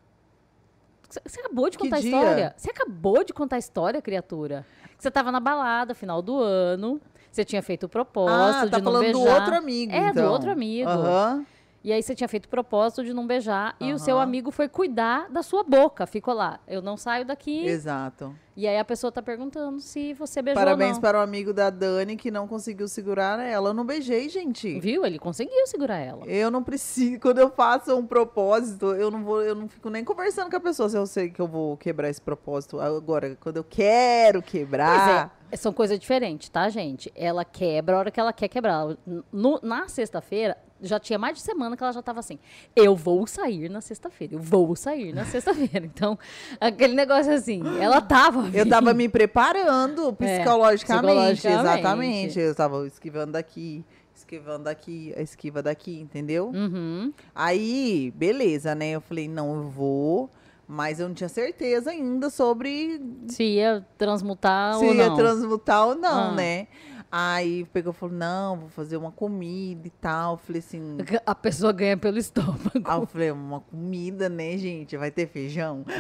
Você- acabou de contar a história. Você acabou de contar a história, criatura. Você tava na balada, final do ano. Você tinha feito o propósito Ah, tá de não falando beijar. do outro amigo, É, do então. outro amigo. Aham. E aí você tinha feito o propósito de não beijar. E o seu amigo foi cuidar da sua boca. Ficou lá. Eu não saio daqui. Exato. E aí a pessoa tá perguntando se você beijou Parabéns ou não. para o amigo da Dani que não conseguiu segurar ela. Eu não beijei, gente. Viu? Ele conseguiu segurar ela. Eu não preciso. Quando eu faço um propósito, eu não vou, eu não fico nem conversando com a pessoa se eu sei que eu vou quebrar esse propósito. Agora, quando eu quero quebrar. É, são coisas diferentes, tá, gente? Ela quebra a hora que ela quer quebrar. No- na sexta-feira, já tinha mais de semana que ela já tava assim, eu vou sair na sexta-feira, eu vou sair na sexta-feira. *laughs* Então, aquele negócio assim, ela tava. Eu tava vindo. me preparando É, psicologicamente, psicologicamente. exatamente. Eu tava esquivando daqui, esquivando daqui, a esquiva daqui, entendeu? Uhum. Aí, beleza, né? Eu falei, não, eu vou, mas eu não tinha certeza ainda sobre Se ia transmutar se ou ia não. transmutar ou não, Ah. né? Aí pegou e falou, não, vou fazer uma comida e tal. Eu falei assim. *laughs* A pessoa ganha pelo estômago. Aí eu falei, uma comida, né, gente? Vai ter feijão? *laughs*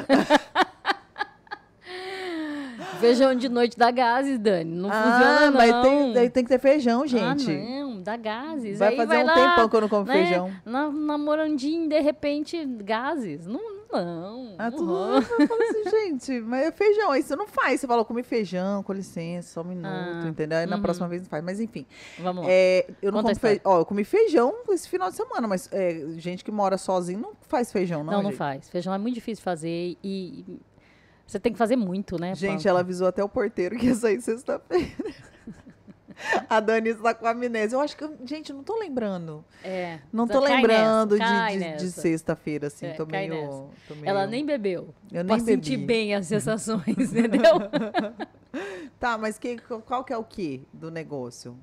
Feijão de noite dá gases, Dani. Não ah, funciona, não. mas tem, tem que ter feijão, gente. Ah, não, dá gases. vai Aí fazer vai um lá, tempão que eu não como né, feijão. Na, namorandinho, de repente, gases. Não, não. Ah, tudo rola. eu falo assim, gente, mas é feijão, aí você não faz. Você fala, come feijão, com licença, só um minuto, Ah, entendeu? Aí na uhum. próxima vez não faz. Mas enfim, Vamos lá. é, eu não como feijão. Ó, eu comi feijão esse final de semana, mas é, gente que mora sozinho não faz feijão, não. não, não gente. faz. Feijão é muito difícil de fazer e você tem que fazer muito, né? Gente, ela avisou até o porteiro que ia sair sexta-feira. A Dani está com amnésia. Eu acho que. Gente, não tô lembrando. É, Não cai lembrando nessa, de, de, de sexta-feira, assim. É, tô, meio, tô meio- Ela nem bebeu. Eu nem sentir bebi. bem as sensações, *laughs* entendeu? *laughs* Tá, mas que, qual que é o que do negócio?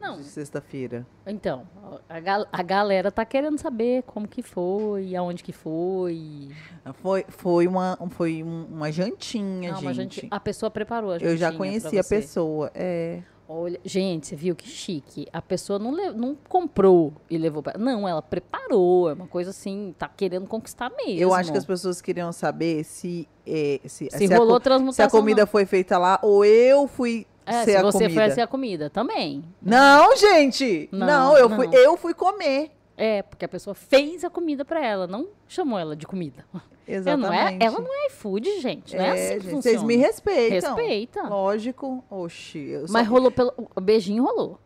Não. De sexta-feira. Então, a, gal- a galera tá querendo saber como que foi, aonde que foi. Foi, foi, uma, foi um- uma jantinha, Não, gente. mas a, gente, a pessoa preparou a Eu já jantinha conheci a pessoa. É. Olha, gente, você viu que chique. A pessoa não, não comprou e levou pra... Não, ela preparou. É uma coisa assim, tá querendo conquistar mesmo. Eu acho que as pessoas queriam saber se, é, se, Se, a, rolou co- transmutação. se a comida foi feita lá ou eu fui não. É, ser se a você comida. foi ser a comida também. Não, gente! Não, Não, eu, não. Fui, eu fui comer. É, porque a pessoa fez a comida pra ela, não chamou ela de comida. *laughs* É, Exatamente. não é, ela não é iFood, gente. Não é, assim que gente, funciona. Vocês me respeitam. Respeita. Lógico. Oxi. eu só- Mas rolou pelo. O beijinho rolou.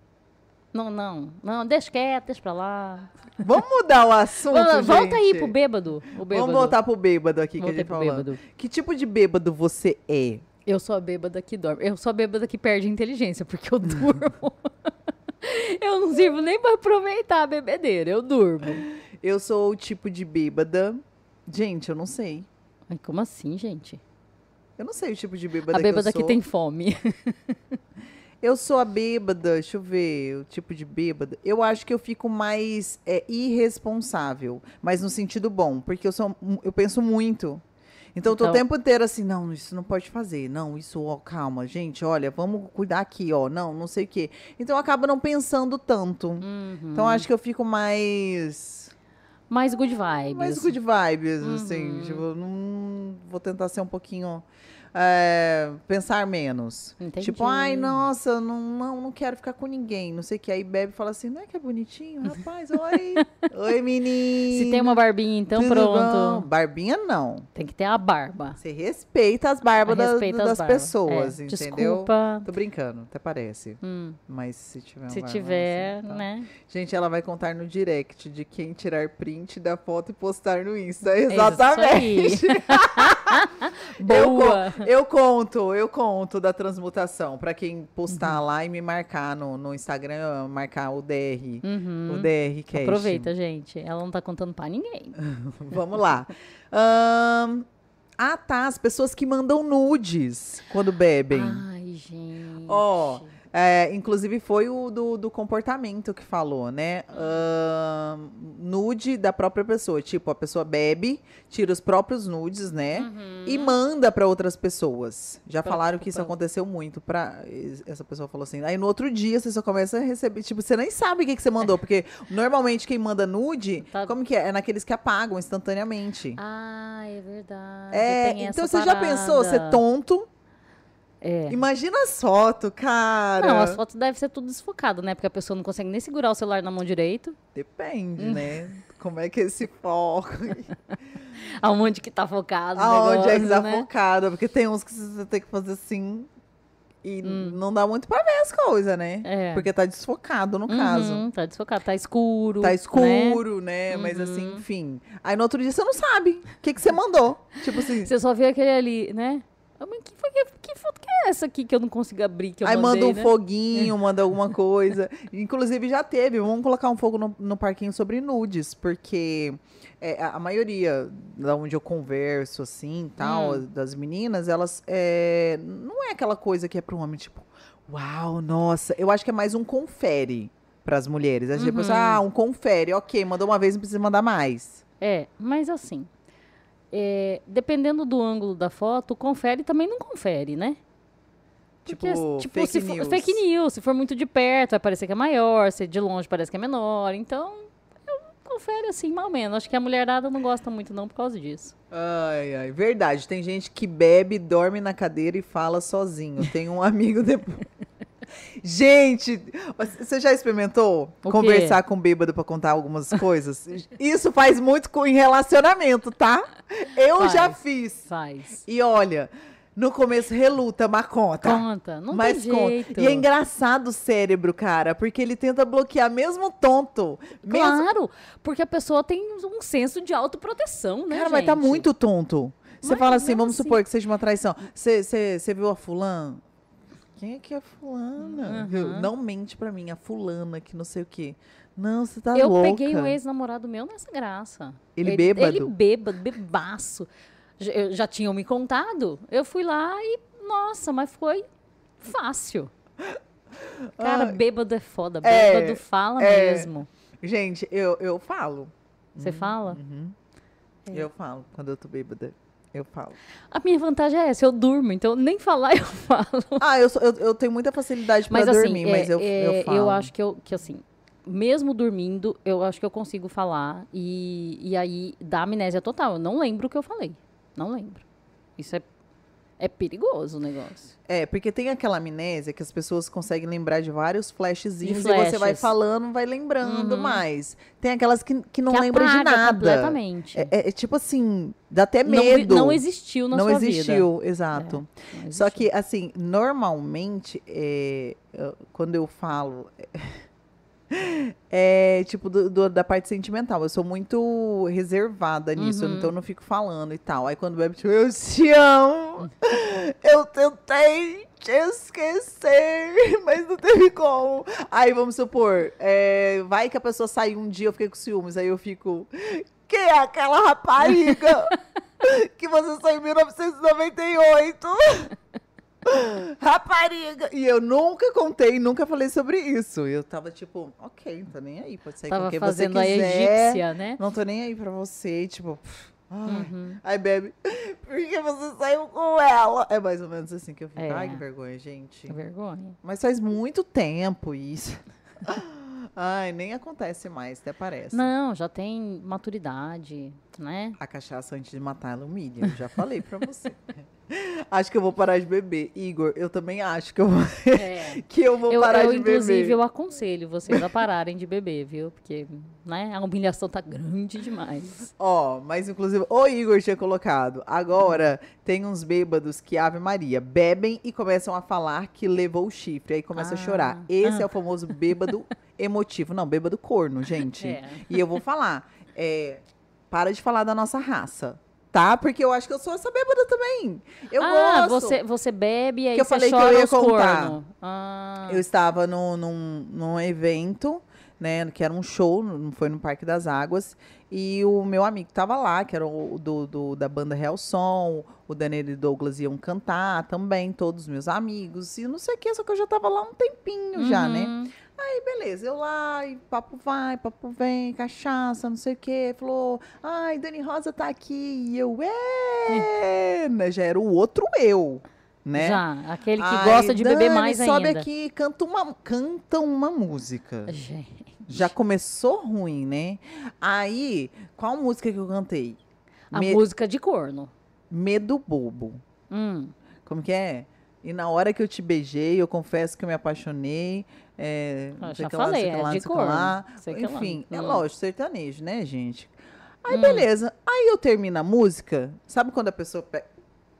Não, não. Não, deixa quieto, deixa pra lá. Vamos mudar o assunto, Vamos, volta aí gente. pro bêbado. O bêbado. Vamos voltar pro bêbado aqui que a Voltei gente pro falando. bêbado. Que tipo de bêbado você é? Eu sou a bêbada que dorme. Eu sou a bêbada que perde inteligência, porque eu *laughs* durmo. *laughs* eu não sirvo nem pra aproveitar a bebedeira, eu durmo. Eu sou o tipo de bêbada. Gente, eu não sei. Ai, como assim, gente? Eu não sei o tipo de bêbada a bêbada que eu que sou. tem fome. *laughs* Eu sou a bêbada, deixa eu ver, o tipo de bêbada. Eu acho que eu fico mais é, irresponsável, mas no sentido bom, porque eu sou, eu penso muito. Então, eu tô o Então- tempo inteiro assim, não, isso não pode fazer. Não, isso, ó, calma, gente, olha, vamos cuidar aqui, ó. Não, não sei o quê. Então, eu acabo não pensando tanto. Uhum. Então, acho que eu fico mais. Mais good vibes. Mais good vibes, assim. Uhum. Tipo, eu não vou tentar ser um pouquinho. É, pensar menos. Entendi. Tipo, ai, nossa, não, não, não quero ficar com ninguém. Não sei o que. Aí bebe e fala assim: não é que é bonitinho? Rapaz, oi. *laughs* oi, menino. Se tem uma barbinha, então Tudo pronto. bom? Barbinha, não. Tem que ter a barba. Você respeita as barbas das, Respeita as das barbas. pessoas, É, entendeu? Desculpa. Tô brincando, até parece. Hum, Mas se tiver uma se barba tiver, assim, tá. né? Gente, ela vai contar no direct de quem tirar print da foto e postar no Insta. É Exatamente. *laughs* *laughs* Boa. con- eu conto, eu conto da transmutação. Pra quem postar lá e me marcar no, no Instagram, marcar o DR. Uhum. O DR Cash. Aproveita, gente. Ela não tá contando pra ninguém. *laughs* Vamos lá. Ahn, ah, tá. As pessoas que mandam nudes quando bebem. Ai, gente. Ó, É, inclusive foi o do, do comportamento que falou, né? Ahn, nude da própria pessoa. Tipo, a pessoa bebe, tira os próprios nudes, né? Uhum. E manda para outras pessoas. Já falaram que isso aconteceu muito. Pra, essa pessoa falou assim. Aí no outro dia você só começa a receber. Tipo, você nem sabe o que, que você mandou. Porque normalmente quem manda nude, Tá- como que é? É naqueles que apagam instantaneamente. Ah, é verdade. é, então você já pensou ser parada. tonto? É. Imagina as fotos, cara. Não, as fotos devem ser tudo desfocado, né? Porque a pessoa não consegue nem segurar o celular na mão direito. Depende, Hum. né? *laughs* Como é que é esse foco? *laughs* Aonde que tá focado Aonde é que negócio, tá né? focado? Porque tem uns que você tem que fazer assim e não dá muito pra ver as coisas, né? Hum. É. Porque tá desfocado, no caso. Uhum, tá desfocado, tá escuro. Tá né? escuro, né? Mas assim, Uhum. enfim. Aí no outro dia você não sabe o que, que você mandou. Tipo assim, Você só vê aquele ali, né? Mas que, foi, que, que foto que é essa aqui que eu não consigo abrir, que eu Aí mandei, manda um né? foguinho, manda alguma *laughs* coisa. Inclusive já teve. Vamos colocar um fogo no, no parquinho sobre nudes, porque é, a, maioria da onde eu converso, assim, tal, Hum. das meninas, elas é, não é aquela coisa que é pro homem, tipo, uau, nossa. Eu acho que é mais um confere pras mulheres. É tipo, Uhum. ah, um confere, ok, mandou uma vez, não precisa mandar mais. É, mas assim, é, dependendo do ângulo da foto, confere também não confere, né? Porque, Tipo, fake se for- news. fake news. Se for muito de perto, vai parecer que é maior. Se de longe, parece que é menor. Então, eu confere assim, mal menos. Acho que a mulherada não gosta muito, não, por causa disso. Ai, ai, verdade. Tem gente que bebe, dorme na cadeira e fala sozinho. Tem um *laughs* amigo depois. Gente, você já experimentou O quê? conversar com bêbado pra contar algumas coisas? *laughs* Isso faz muito com em relacionamento, tá? Eu já Faz. fiz. Faz. E olha, no começo reluta, mas conta. Conta, não mas tem conta. jeito. E é engraçado o cérebro, cara, porque ele tenta bloquear mesmo tonto. Mesmo... Claro, porque a pessoa tem um senso de autoproteção, né, Cara, mas tá muito tonto. Você Mas fala assim, mesmo vamos assim. supor que seja uma traição. Você viu a fulana? Quem é que é a fulana? Uhum. Não mente pra mim, a fulana que não sei o quê. Não, você tá Eu louca. peguei um ex-namorado meu nessa graça. Ele bêbado? Ele bêbado, bebaço. Já, eu- tinham me contado. Eu fui lá e, nossa, mas foi fácil. Cara, Ai. bêbado é foda. É, Bêbado fala é. mesmo. Gente, eu, eu falo. Você fala? Uhum. É. Eu falo. Quando eu tô bêbada, eu falo. A minha vantagem é essa, eu durmo, então nem falar eu *laughs* falo. Ah, eu, sou- eu, eu tenho muita facilidade pra Mas assim, dormir, é- mas eu, é, eu falo. acho que eu que assim, mesmo dormindo, eu acho que eu consigo falar e, e aí dá amnésia total. Eu não lembro o que eu falei. Não lembro. Isso é, é perigoso o negócio. É, porque tem aquela amnésia que as pessoas conseguem lembrar de vários flashzinhos De e você vai falando, vai lembrando Uhum. mais. Tem aquelas que, que não que lembram de nada. completamente. É, é- é tipo assim, dá até Não medo. Não, existiu na Não sua existiu, vida. exato. É, não Só existiu. que, assim, normalmente, é, quando eu falo. É tipo do- do- da parte sentimental. Eu sou muito reservada nisso, Uhum. então eu não fico falando e tal. Aí quando bebe, tipo, eu te amo. *laughs* eu tentei te esquecer, mas não teve como. Aí vamos supor, é, vai que a pessoa saiu um dia, eu fiquei com ciúmes, aí eu fico. Quem é aquela rapariga *laughs* que você saiu em 1998? Rapariga! E eu nunca contei, nunca falei sobre isso. Eu tava tipo, ok, não tô nem aí, pode sair com Tava quem fazendo você a quiser. egípcia, né? Não tô nem aí pra você, tipo. ai. Uhum. Aí bebe, por que você saiu com ela? É mais ou menos assim que eu fico. É. Ai, que vergonha, gente. Que vergonha. Mas faz muito tempo isso. *laughs* Ai, nem acontece mais, até parece. Não, já tem maturidade, né? A cachaça antes de matar ela humilha, eu já falei pra você. *laughs* acho que eu vou parar de beber. Igor, eu também acho que eu vou, É. *laughs* que eu vou Eu, parar eu, de inclusive, beber. eu aconselho vocês a pararem de beber, viu? Porque, né, a humilhação tá grande demais. Ó, mas inclusive o Igor tinha colocado. Agora tem uns bêbados que, Ave Maria, bebem e começam a falar que levou o chifre. Aí começa a Ah, chorar. Esse ah. é o famoso bêbado *laughs* emotivo. Não, bêbado corno, gente. É. E eu vou falar. é, para de falar da nossa raça. Tá? Porque eu acho que eu sou essa bêbada também. Eu ah, gosto. Você, você bebe e aí Que eu falei que eu ia contar. Ah, Eu estava no, num, num evento, né? Que era um show, não foi no Parque das Águas. E o meu amigo estava lá, que era o do, do- da banda Real Som, o Daniel e Douglas iam cantar também, todos os meus amigos. E não sei o que, só que eu já tava lá um tempinho já, né? Aí, beleza, eu lá, e papo vai, papo vem, cachaça, não sei o quê. Falou, ai, Dani Rosa tá aqui. E eu, é, né? Já era o outro eu, né? Já, aquele que Ai, gosta de beber Dani, mais sobe ainda. aqui e canta uma, canta uma música. Gente, Já começou ruim, né? Aí, qual música que eu cantei? a Me- música de corno. Medo Bobo. Hum. Como que é? E na hora que eu te beijei, eu confesso que eu me apaixonei. É, Ah, sei já lá, falei, que é lá, de corno. lá. Lá. Enfim, é Hum. lógico, sertanejo, né, gente? Aí, Hum. beleza. Aí eu termino a música. Sabe quando a pessoa pe-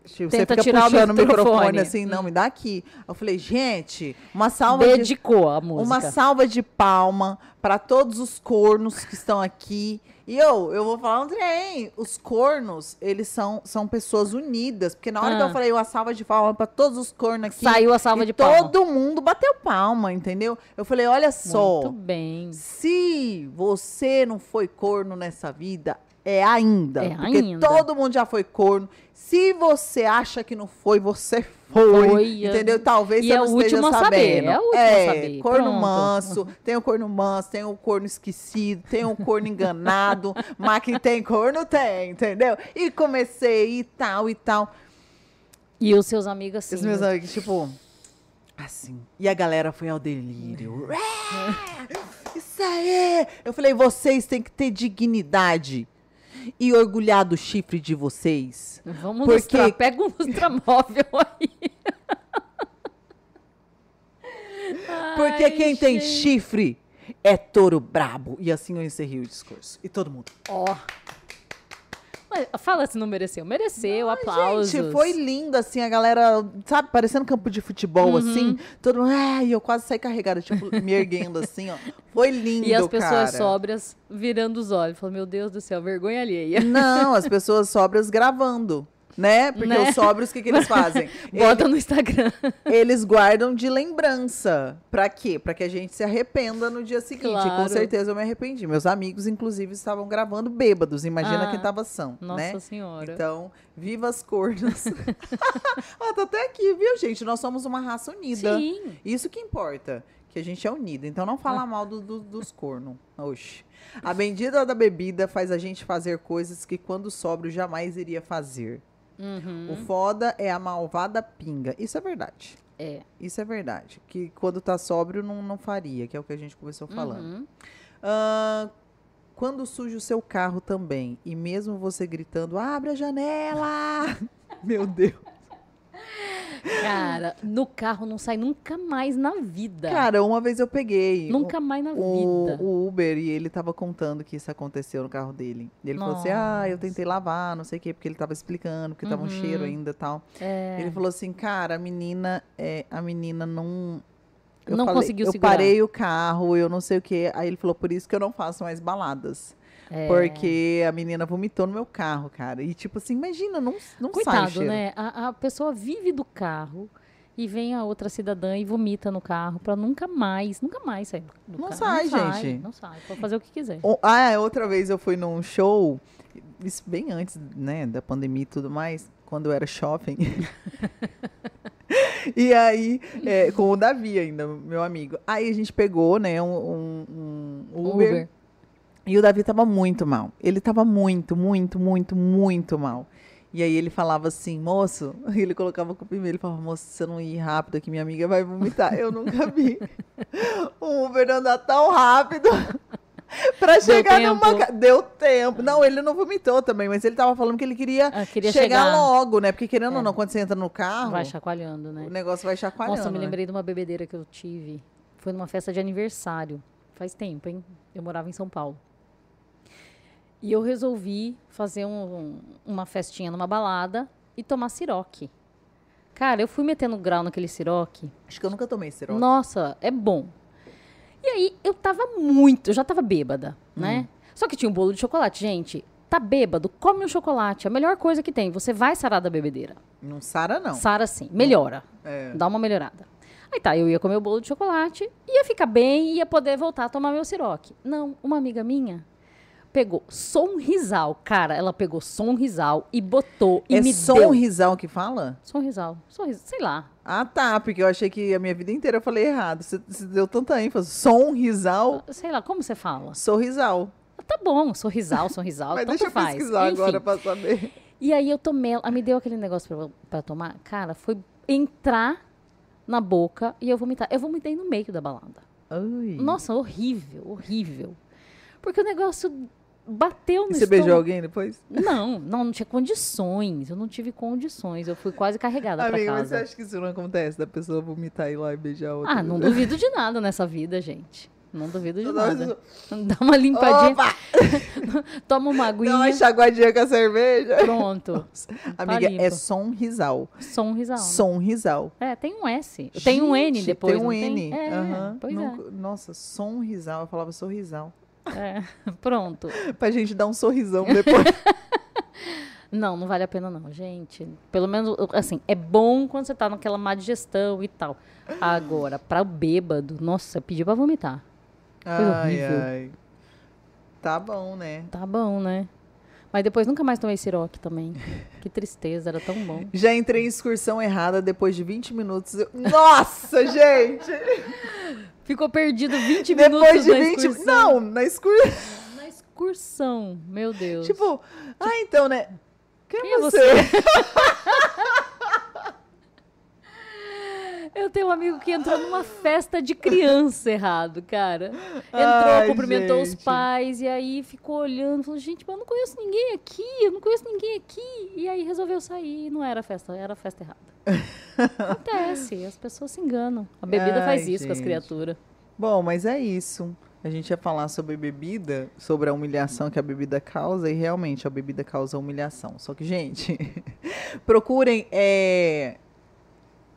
Tipo, Tenta você fica tirar puxando o microfone microfone. assim, não, me dá aqui. Eu falei, gente, uma salva de Dedicou a música. uma salva de palma para todos os cornos que estão aqui. E eu, eu vou falar um trem. Os cornos, eles são, são pessoas unidas. Porque na hora que Ah. eu falei uma salva de palma para todos os cornos aqui. Saiu a salva de palma. todo mundo bateu palma, entendeu? Eu falei, olha só. Muito bem. Se você não foi corno nessa vida, é ainda. É porque ainda. todo mundo já foi corno. Se você acha que não foi, você foi. Foi, entendeu? Talvez e você é não esteja a saber, sabendo. é o último a saber, corno pronto. manso. Tem o corno manso, tem o corno esquecido, tem o corno enganado. *laughs* mas que tem corno, tem, entendeu? E comecei e tal e tal. E os seus amigos assim. Os meus amigos, tipo, assim. E a galera foi ao delírio. É, Isso aí! Eu falei, vocês têm que ter dignidade e orgulhar do chifre de vocês. Vamos Porque- lustrar. Pega um lustramóvel *laughs* aí. Porque Ai, quem tem gente. chifre é touro brabo. E assim eu encerrei o discurso. E todo mundo. Ó. Mas Fala se não mereceu. Mereceu, aplausos. Gente, foi lindo, assim, a galera, sabe, parecendo campo de futebol, Uhum. assim. Todo mundo, ai, eu quase saí carregada, tipo, *laughs* me erguendo, assim, ó. Foi lindo, E as pessoas cara. sóbrias virando os olhos. Falando, meu Deus do céu, vergonha alheia. Não, *laughs* as pessoas sóbrias gravando, né? Porque Né? os sóbrios, o que, que eles fazem? *laughs* Bota no Instagram. Eles guardam de lembrança. Pra quê? Pra que a gente se arrependa no dia seguinte. E Claro. com certeza eu me arrependi. Meus amigos, inclusive, estavam gravando bêbados. Imagina Ah, quem tava são, Nossa né? senhora. Então, viva as cornas. Ó, *laughs* tá até aqui, viu, gente? Nós somos uma raça unida. Sim. Isso que importa, que a gente é unida. Então não fala mal do- do- dos cornos. Oxi. A bendita da bebida faz a gente fazer coisas que quando sóbrio jamais iria fazer. Uhum. O foda é a malvada pinga. Isso é verdade. É. Isso é verdade. Que quando tá sóbrio não, não faria, que é o que a gente começou falando. Uhum. Ah, quando suja o seu carro também, e mesmo você gritando, abre a janela! *laughs* Meu Deus. Cara, no carro não sai nunca mais na vida. Cara, uma vez eu peguei. nunca mais na o, vida. o Uber e ele tava contando que isso aconteceu no carro dele. E ele falou assim: Ah, eu Nossa. tentei lavar, não sei o quê, porque ele tava explicando, porque tava um Uhum. cheiro ainda e tal. É. Ele falou assim, cara, a menina, é, a menina não. Não conseguiu eu segurar. parei o carro, eu não sei o quê. Aí ele falou, por isso que eu não faço mais baladas. É. Porque a menina vomitou no meu carro, cara. E tipo assim, imagina, não, não sai o Coitado, cheiro. né? A, a pessoa vive do carro e vem a outra cidadã e vomita no carro pra nunca mais, nunca mais sair do Não carro. sai, não Sai, gente. não sai, pode fazer o que quiser. O- Ah, outra vez eu fui num show, isso bem antes, né, da pandemia e tudo mais, quando eu era shopping. *laughs* e aí, é, com o Davi ainda, meu amigo. Aí a gente pegou, né, um, um- um Uber, Uber. E o Davi tava muito mal. Ele tava muito, muito, muito, muito mal. E aí ele falava assim, moço, *laughs* ele colocava a culpa em mim, ele falava, moço, se você não ir rápido que minha amiga vai vomitar. Eu nunca vi *laughs* um Uber andar tão rápido *laughs* pra chegar numa... tempo. ca- Deu tempo. Não, ele não vomitou também, mas ele tava falando que ele queria, Ah, queria chegar, chegar. logo, né? Porque querendo ou É. não, quando você entra no carro, Vai chacoalhando, né? o negócio vai chacoalhando. Nossa, eu me né? lembrei de uma bebedeira que eu tive. Foi numa festa de aniversário. Faz tempo, hein? Eu morava em São Paulo. E eu resolvi fazer um- uma festinha numa balada e tomar siroque. Cara, eu fui metendo grau naquele siroque. Acho que eu nunca tomei esse Nossa, é bom. E aí, eu tava muito, eu já tava bêbada, Hum. né? Só que tinha um bolo de chocolate. Gente, tá bêbado, come um chocolate. É a melhor coisa que tem. Você vai sarar da bebedeira. Não sara, não. Sara sim, melhora. É. Dá uma melhorada. Aí tá, eu ia comer o bolo de chocolate, ia ficar bem e ia poder voltar a tomar meu siroque. Não, uma amiga minha pegou sonrisal. Cara, ela pegou sonrisal e botou e é me deu. risal que fala? Sonrisal. Sonrisal, sei lá. Ah, tá, porque eu achei que a minha vida inteira eu falei errado. Você, você deu tanta ênfase. Som, risal, Sei lá, como você fala? sorrisal. Tá bom, sorrisal, sorrisal, *laughs* Mas tanto deixa eu faz. pesquisar Enfim. agora pra saber. E aí eu tomei, ela me deu aquele negócio pra, pra tomar. Cara, foi entrar na boca e eu vomitar. Eu vomitei no meio da balada. Ai. Nossa, horrível, horrível. Porque o negócio bateu no E você beijou estômago. alguém depois? Não, não, não tinha condições. Eu não tive condições. Eu fui quase carregada pra Amiga, mas você casa. acha que isso não acontece? Da pessoa vomitar e ir lá e beijar outra? Ah, não duvido de nada nessa vida, gente. Não duvido de nada. *laughs* Dá uma limpadinha, Opa! *laughs* toma uma Dá uma aguinha, enxaguadinha com a cerveja. pronto. Amiga, limpo. é sonrisal. Som risal. né? Sonrisal. É, tem um S. Tem um N Gente, depois, Tem um N. É, aham. pois Nunca- Nossa, sonrisal. Eu falava sorrisal. É. *laughs* Pronto. Pra gente dar um sorrisão depois. *laughs* *laughs* Não, não vale a pena não, gente. Pelo menos, assim, é bom quando você tá naquela má digestão e tal. Agora, pra o bêbado, nossa, pediu pra vomitar. Coisa ai, horrível. ai. Tá bom, né? Tá bom, né? Mas depois nunca mais tomei siroque também. Que tristeza, era tão bom. Já entrei em excursão errada depois de 20 minutos. Eu- Nossa, gente! Ficou perdido 20 Depois minutos de na 20 excursão. Não, na excursão. Na excursão, meu Deus. Tipo, ah, então, né? Quem, Quem é é você? *laughs* Eu tenho um amigo que entrou numa festa de criança errado, cara. Entrou, Ai, cumprimentou os gente. pais e aí ficou olhando, falou, gente, mas eu não conheço ninguém aqui, eu não conheço ninguém aqui. E aí resolveu sair, não era festa, era a festa errada. *laughs* Acontece, as pessoas se enganam. A bebida Ai, faz isso com as gente. criaturas. Bom, mas é isso. A gente ia falar sobre bebida, sobre a humilhação que a bebida causa, e realmente a bebida causa humilhação. Só que, gente, *laughs* procurem. é,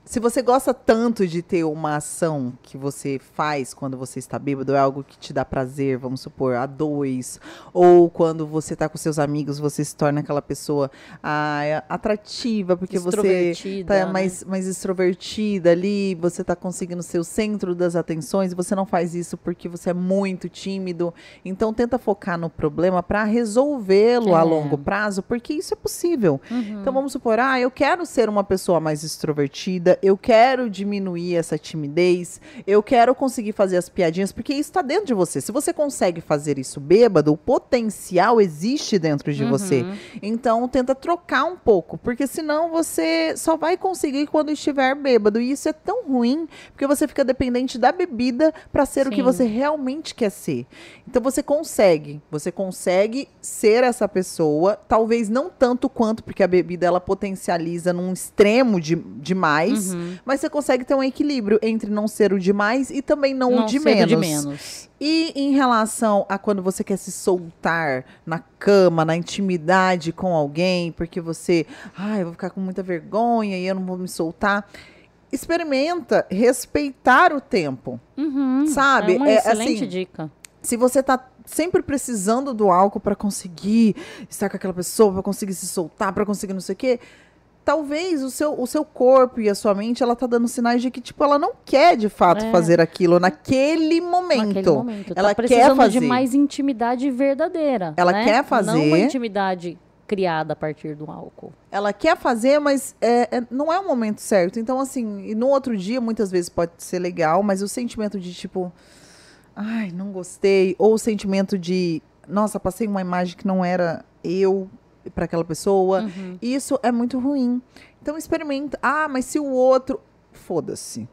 Se você gosta tanto de ter uma ação que você faz quando você está bêbado, é algo que te dá prazer, vamos supor, a dois, ou quando você está com seus amigos, você se torna aquela pessoa ah, é atrativa, porque você Extrovertida, tá né? mais, mais extrovertida ali, você tá conseguindo ser o centro das atenções, você não faz isso porque você é muito tímido. Então tenta focar no problema para resolvê-lo a É. longo prazo, porque isso é possível. Uhum. Então vamos supor, ah, eu quero ser uma pessoa mais extrovertida, eu quero diminuir essa timidez, eu quero conseguir fazer as piadinhas, porque isso está dentro de você. Se você consegue fazer isso bêbado, o potencial existe dentro de você. Uhum. Então tenta trocar um pouco, porque senão você só vai conseguir quando estiver bêbado. E isso é tão ruim, porque você fica dependente da bebida para ser o que Sim. você realmente quer ser. Então você consegue, você consegue ser essa pessoa, talvez não tanto quanto, porque a bebida ela potencializa num extremo de demais, Uhum. Mas você consegue ter um equilíbrio entre não ser o demais e também não, Não o de menos. de menos. E em relação a quando você quer se soltar na cama, na intimidade com alguém, porque você, ai, eu vou ficar com muita vergonha e eu não vou me soltar. Experimenta respeitar o tempo. Uhum. Sabe, É uma é, excelente assim, dica. Se você tá sempre precisando do álcool para conseguir estar com aquela pessoa, para conseguir se soltar, para conseguir não sei o quê, talvez o seu, o seu corpo e a sua mente, ela tá dando sinais de que, tipo, ela não quer de fato É. fazer aquilo naquele momento. Naquele momento. Ela tá quer fazer. de mais intimidade verdadeira. Ela né? quer fazer. Não uma intimidade criada a partir do álcool. Ela quer fazer, mas é, é- não é o momento certo. Então, assim, e no outro dia, muitas vezes pode ser legal, mas o sentimento de tipo, ai, não gostei, ou o sentimento de, nossa, passei uma imagem que não era eu para aquela pessoa. Uhum. Isso é muito ruim. Então experimenta. Ah, mas se o outro. Foda-se.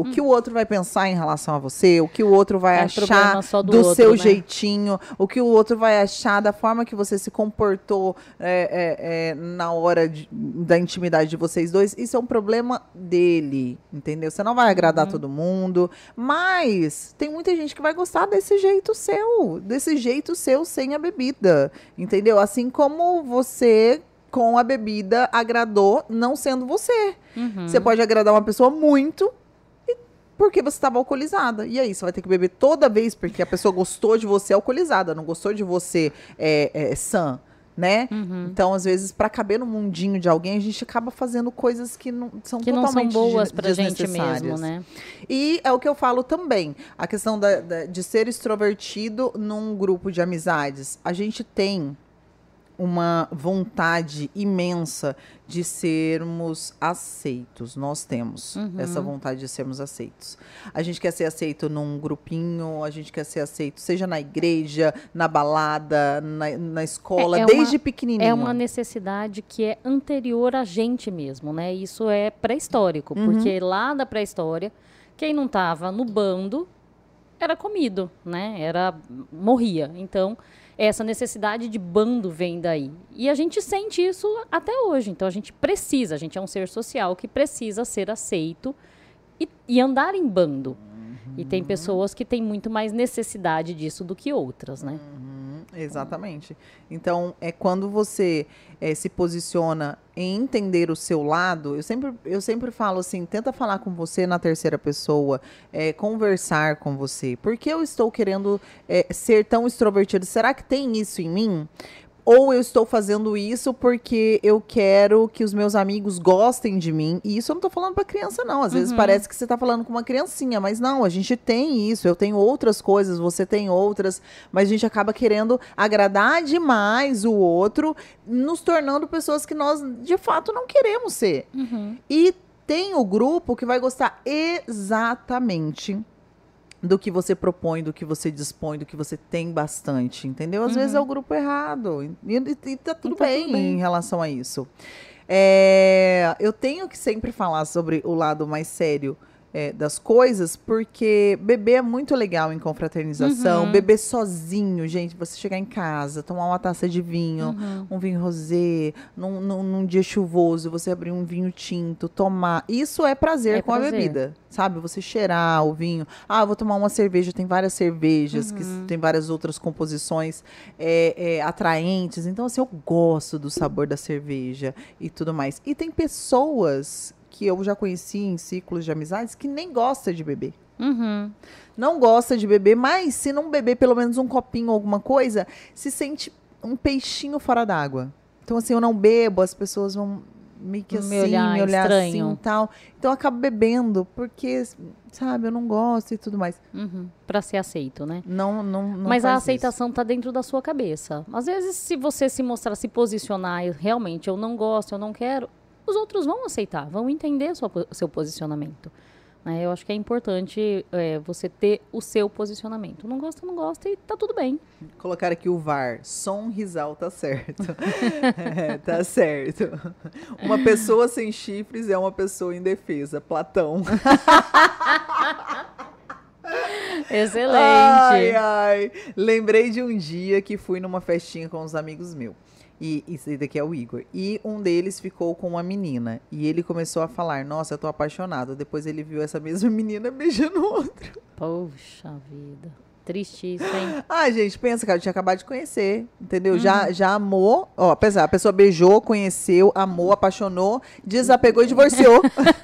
O que o outro vai pensar em relação a você, o que o outro vai É achar do, do outro, seu né? jeitinho, o que o outro vai achar da forma que você se comportou é, é, é, na hora de- da intimidade de vocês dois, isso é um problema dele, entendeu? Você não vai agradar Uhum. todo mundo, mas tem muita gente que vai gostar desse jeito seu, desse jeito seu sem a bebida, entendeu? Assim como você com a bebida agradou não sendo você. Uhum. Você pode agradar uma pessoa muito porque você estava alcoolizada. E aí, você vai ter que beber toda vez porque a pessoa gostou de você alcoolizada, não gostou de você é, é, sã, né? Uhum. Então, às vezes, para caber no mundinho de alguém, a gente acaba fazendo coisas que não são Que não são totalmente boas pra gente mesmo, né? E é o que eu falo também, a questão da- da- de ser extrovertido num grupo de amizades. A gente tem uma vontade imensa de sermos aceitos. Nós temos Uhum. essa vontade de sermos aceitos. A gente quer ser aceito num grupinho, a gente quer ser aceito, seja na igreja, na balada, na, na escola, É- é desde uma- pequenininho. É uma necessidade que é anterior a gente mesmo, né? Isso é pré-histórico, Uhum. porque lá da pré-história, quem não estava no bando era comido, né? Era morria. Então, essa necessidade de bando vem daí. E a gente sente isso até hoje. Então, a gente precisa, a gente é um ser social que precisa ser aceito e, e andar em bando. E tem pessoas que têm muito mais necessidade disso do que outras, né? Uhum, exatamente. Então, é quando você é, se posiciona em entender o seu lado, eu sempre, eu sempre falo assim, tenta falar com você na terceira pessoa, é, conversar com você. Por que eu estou querendo é, ser tão extrovertido? Será que tem isso em mim? Ou eu estou fazendo isso porque eu quero que os meus amigos gostem de mim. E isso eu não estou falando para criança, não. Às uhum. vezes parece que você está falando com uma criancinha, mas não, a gente tem isso. Eu tenho outras coisas, você tem outras, mas a gente acaba querendo agradar demais o outro, nos tornando pessoas que nós de fato não queremos ser. Uhum. E tem o grupo que vai gostar exatamente do que você propõe, do que você dispõe, do que você tem bastante, entendeu? Às uhum. vezes é o grupo errado. E, e, e tá, tudo, tá bem tudo, bem em relação a isso. É, eu tenho que sempre falar sobre o lado mais sério é, das coisas, porque beber é muito legal em confraternização. Uhum. Beber sozinho, gente, você chegar em casa, tomar uma taça de vinho, uhum. um vinho rosé, num, num, num, dia chuvoso, você abrir um vinho tinto, tomar. Isso é prazer é com prazer. a bebida, sabe? Você cheirar o vinho. Ah, vou tomar uma cerveja, tem várias cervejas, uhum. que tem várias outras composições é, é, atraentes. Então, assim, eu gosto do sabor da cerveja e tudo mais. E tem pessoas que eu já conheci em ciclos de amizades que nem gosta de beber. Uhum. Não gosta de beber, mas se não beber pelo menos um copinho ou alguma coisa, se sente um peixinho fora d'água. Então, assim, eu não bebo, as pessoas vão meio que assim, me olhar, me olhar assim e tal. Então eu acabo bebendo, porque, sabe, eu não gosto e tudo mais. Uhum. Para ser aceito, né? Não, não, não Mas a aceitação isso. tá dentro da sua cabeça. Às vezes, se você se mostrar, se posicionar, realmente eu não gosto, eu não quero, os outros vão aceitar, vão entender o seu posicionamento. Né? Eu acho que é importante é, você ter o seu posicionamento. Não gosta, não gosta e tá tudo bem. Colocar aqui o VAR. Som risal tá certo. *laughs* é, tá certo. Uma pessoa sem chifres é uma pessoa indefesa. Platão. *laughs* Excelente. Ai, ai. Lembrei de um dia que fui numa festinha com uns amigos meus. E isso daqui é o Igor. E um deles ficou com uma menina. E ele começou a falar: Nossa, eu tô apaixonado. Depois ele viu essa mesma *laughs* menina beijando outro. Poxa vida. Triste isso, hein? Ah, gente, pensa, cara, eu tinha acabado de conhecer, entendeu? Uhum. Já, já amou, ó, apesar, a pessoa beijou, conheceu, amou, apaixonou, desapegou e divorciou.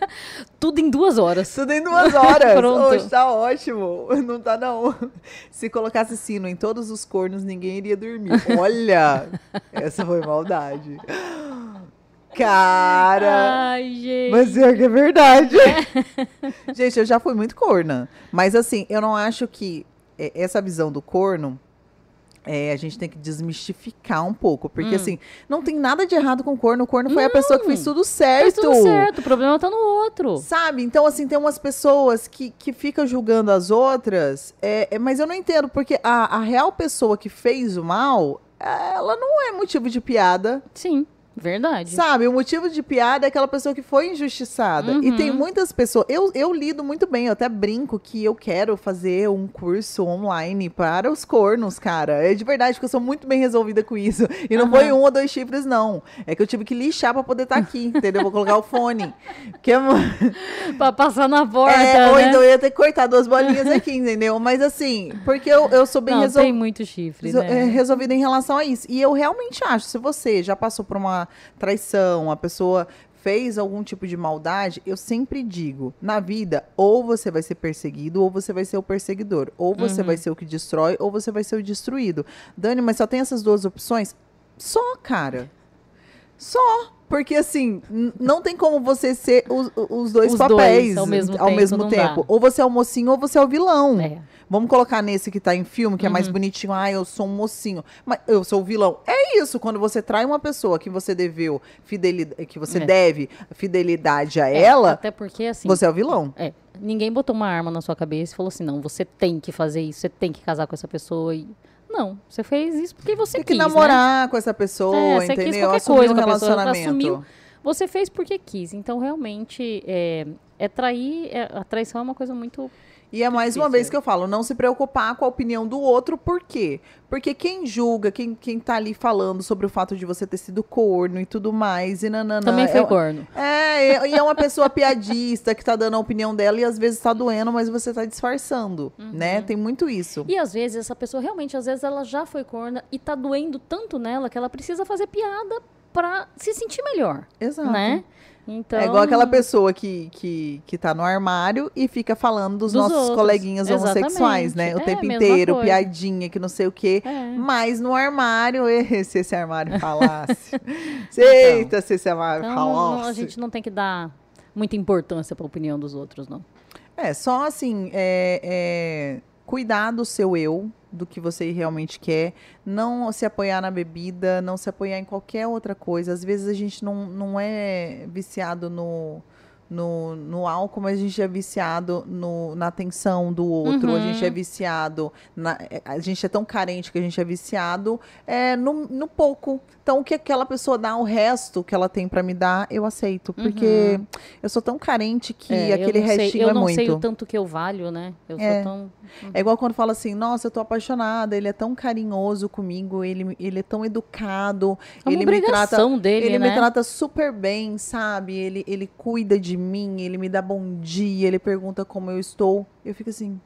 *laughs* Tudo em duas horas. Tudo em duas horas. *laughs* Pronto. Hoje tá ótimo. *laughs* Não tá, não. Se colocasse sino em todos os cornos, ninguém iria dormir. Olha, essa foi maldade. Cara! Ai, gente. Mas é que é verdade. É. gente, eu já fui muito corna. Mas assim, eu não acho que essa visão do corno, é, a gente tem que desmistificar um pouco. Porque, hum. assim, não tem nada de errado com o corno. O corno foi não, a pessoa que fez tudo certo. Fez tudo certo. O problema tá no outro. Sabe? Então, assim, tem umas pessoas que, que ficam julgando as outras. É, é, mas eu não entendo, porque a, a real pessoa que fez o mal, ela não é motivo de piada. Sim. Verdade. Sabe, o motivo de piada é aquela pessoa que foi injustiçada. Uhum. E tem uhum. muitas pessoas. Eu, eu lido muito bem, eu até brinco que eu quero fazer um curso online para os cornos, cara. É de verdade, porque eu sou muito bem resolvida com isso. E não uhum. foi um ou dois chifres, não. É que eu tive que lixar para poder estar tá aqui, entendeu? Vou colocar o fone. *laughs* Que é... pra passar na porta. É, né? ou então eu ia ter que cortar duas bolinhas aqui, entendeu? Mas assim, porque eu, eu sou bem resolvida. Tem muito chifre. Né? É, resolvida em relação a isso. E eu realmente acho, se você já passou por uma traição, a pessoa fez algum tipo de maldade, eu sempre digo, na vida, ou você vai ser perseguido, ou você vai ser o perseguidor. Ou você uhum. vai ser o que destrói, ou você vai ser o destruído. Dani, mas só tem essas duas opções? Só, cara. Só. Porque, assim, não tem como você ser os, os dois os papéis dois, ao mesmo ao tempo. Mesmo tempo. Ou você é o mocinho ou você é o vilão. É. Vamos colocar nesse que tá em filme, que uhum. é mais uhum. bonitinho. Ah, eu sou um mocinho. Mas eu sou o vilão. É isso, quando você trai uma pessoa que você deveu fidelidade, que você é. deve fidelidade a é, ela. Até porque, assim. Você é o vilão. É. Ninguém botou uma arma na sua cabeça e falou assim: não, você tem que fazer isso, você tem que casar com essa pessoa. E... Não, você fez isso porque você tem que quis, namorar né? com essa pessoa, é, você entendeu? Quis qualquer coisa um relacionamento. Assumiu, você fez porque quis. Então, realmente, é, É trair, é- a traição é uma coisa muito. E é mais uma Difícil. vez que eu falo, não se preocupar com a opinião do outro, por quê? Porque quem julga, quem, quem tá ali falando sobre o fato de você ter sido corno e tudo mais, e nananã. Também foi é, corno. É, e- é uma pessoa piadista que tá dando a opinião dela e às vezes tá doendo, mas você tá disfarçando, né? Tem muito isso. E às vezes essa pessoa realmente, às vezes ela já foi corna e tá doendo tanto nela que ela precisa fazer piada pra se sentir melhor, Exato. né? Então, É igual aquela pessoa que, que, que tá no armário e fica falando dos, Dos nossos outros. coleguinhas homossexuais, né? O Exatamente. É, tempo inteiro, coisa. piadinha, que não sei o quê. É. Mas no armário, *laughs* se esse armário *laughs* falasse. Eita, se esse armário Então, falasse. a gente não tem que dar muita importância pra opinião dos outros, não. É, só assim, é, é, cuidar do seu eu, do que você realmente quer, não se apoiar na bebida, não se apoiar em qualquer outra coisa. Às vezes a gente não, não é viciado no, no, no álcool, mas a gente é viciado no, na atenção do outro, a gente é Uhum. viciado, na- é, a gente é tão carente que a gente é viciado é, no, no pouco. Então, o que aquela pessoa dá, o resto que ela tem pra me dar, eu aceito. Porque eu sou tão carente que Uhum. É, aquele eu não sei, restinho eu é não muito. sei o tanto que eu valho, né? Eu É. sou tão. É igual quando fala assim, nossa, eu tô apaixonada, ele é tão carinhoso comigo, ele, ele é tão educado, É ele me trata, dele, ele né? me trata super bem, sabe? Ele, ele cuida de mim, ele me dá bom dia, ele pergunta como eu estou. Eu fico assim,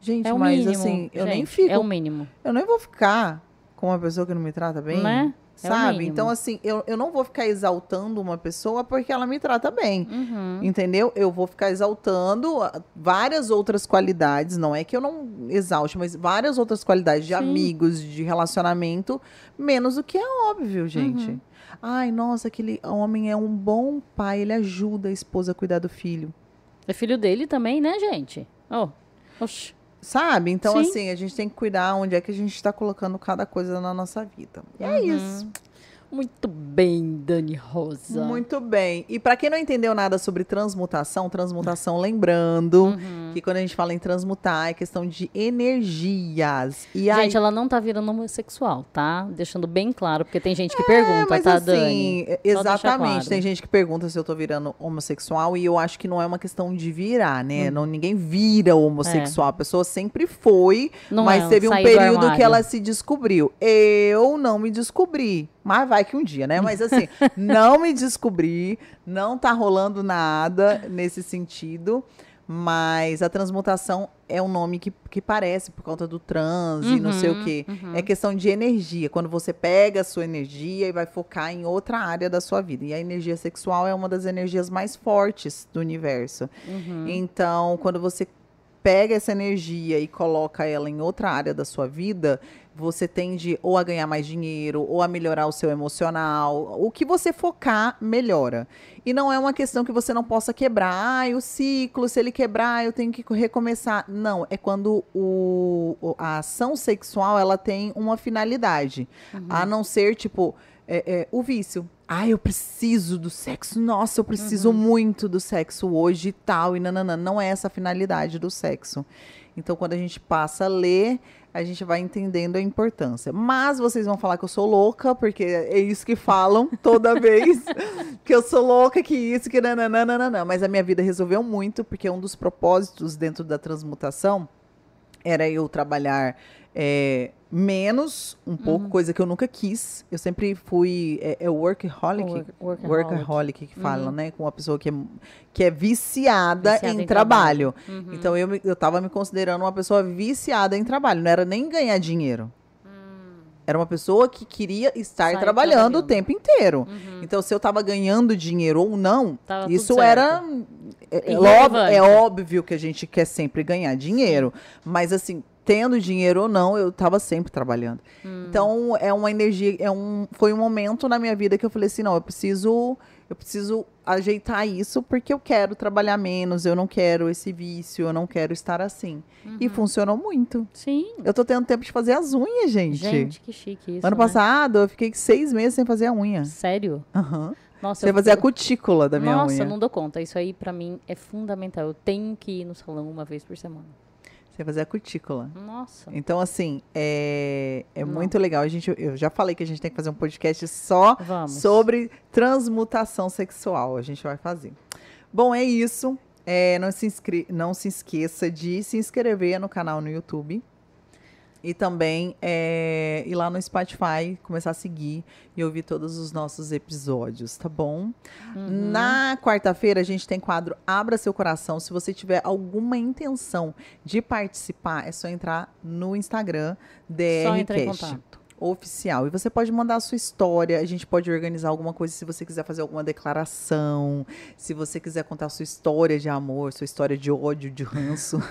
gente, É mas mínimo. assim, eu nem gente, fico, É o mínimo. eu nem vou ficar com uma pessoa que não me trata bem. Né? É Sabe? mínimo. Então, assim, eu, eu não vou ficar exaltando uma pessoa porque ela me trata bem. Uhum. Entendeu? Eu vou ficar exaltando ah, várias outras qualidades, não é que eu não exalte, mas várias outras qualidades de Sim. amigos, de relacionamento, menos o que é óbvio, gente. Uhum. Ai, nossa, aquele homem é um bom pai, ele ajuda a esposa a cuidar do filho. É filho dele também, né, gente? Oh. Oxi. Sabe? Então, Sim. assim, a gente tem que cuidar onde é que a gente está colocando cada coisa na nossa vida. E é Uhum. isso. Muito bem, Dani Rosa. Muito bem. E para quem não entendeu nada sobre transmutação, transmutação, lembrando Uhum. que quando a gente fala em transmutar é questão de energias. E aí, Gente, ela não tá virando homossexual, tá? Deixando bem claro, porque tem gente que pergunta, É, mas tá, assim, Dani? é, exatamente. claro. Tem gente que pergunta se eu tô virando homossexual e eu acho que não é uma questão de virar, Hum. né? Não, ninguém vira homossexual. A pessoa sempre foi, Não mas é, teve um período que ela se descobriu. Eu não me descobri. Mas vai que um dia, né? Mas assim, *laughs* não me descobri, não tá rolando nada nesse sentido. Mas a transmutação é um nome que, que parece por conta do trans e não sei o Uhum, quê. uhum. É questão de energia. Quando você pega a sua energia e vai focar em outra área da sua vida. E a energia sexual é uma das energias mais fortes do universo. Uhum. Então, quando você pega essa energia e coloca ela em outra área da sua vida, você tende ou a ganhar mais dinheiro, ou a melhorar o seu emocional. O que você focar, melhora. E não é uma questão que você não possa quebrar. Ai, o ciclo, se ele quebrar, eu tenho que recomeçar. Não, é quando o, a ação sexual ela tem uma finalidade. A não ser, tipo, é, é, o vício. Ai, eu preciso do sexo. Nossa, eu preciso muito do sexo hoje e tal. E nananã. Não é essa a finalidade do sexo. Então, quando a gente passa a ler, a gente vai entendendo a importância. Mas vocês vão falar que eu sou louca, porque é isso que falam *laughs* toda vez. que eu sou louca, que isso, que nananana. Mas a minha vida resolveu muito, porque um dos propósitos dentro da transmutação era eu trabalhar é, menos, um pouco, coisa que eu nunca quis. Eu sempre fui é, é workaholic, Work- workaholic. workaholic que fala, né? Com uma pessoa que é, que é viciada, Viciada em, em trabalho. Uhum. Então eu, eu tava me considerando uma pessoa viciada em trabalho. Não era nem ganhar dinheiro. Era uma pessoa que queria estar Sair trabalhando o trabalhando. tempo inteiro. Uhum. Então, se eu tava ganhando dinheiro ou não, Tava isso era. É, é é óbvio que a gente quer sempre ganhar dinheiro. Mas, assim, tendo dinheiro ou não, eu tava sempre trabalhando. Hum. Então, é uma energia. É um, foi um momento na minha vida que eu falei assim: não, eu preciso. Eu preciso ajeitar isso porque eu quero trabalhar menos, eu não quero esse vício, eu não quero estar assim. Uhum. E funcionou muito. Sim. Eu tô tendo tempo de fazer as unhas, gente. Gente, que chique isso. ano né? passado, eu fiquei seis meses sem fazer a unha. Sério? Aham. Nossa, Sem eu fazer a cutícula da minha Nossa, unha. não dou conta. Isso aí pra mim é fundamental. Eu tenho que ir no salão uma vez por semana. Sem fazer a cutícula. Nossa. Então, assim, é, é Não. muito legal. A gente, eu já falei que a gente tem que fazer um podcast só Vamos. sobre transmutação sexual. A gente vai fazer. Bom, é isso. É, não, se inscre... não se esqueça de se inscrever no canal no YouTube. E também é, ir lá no Spotify, começar a seguir e ouvir todos os nossos episódios, tá bom? Uhum. Na quarta-feira a gente tem quadro Abra Seu Coração. Se você tiver alguma intenção de participar, é só entrar no Instagram DRCast oficial. E você pode mandar a sua história, a gente pode organizar alguma coisa se você quiser fazer alguma declaração, se você quiser contar a sua história de amor, sua história de ódio, de ranço. *laughs*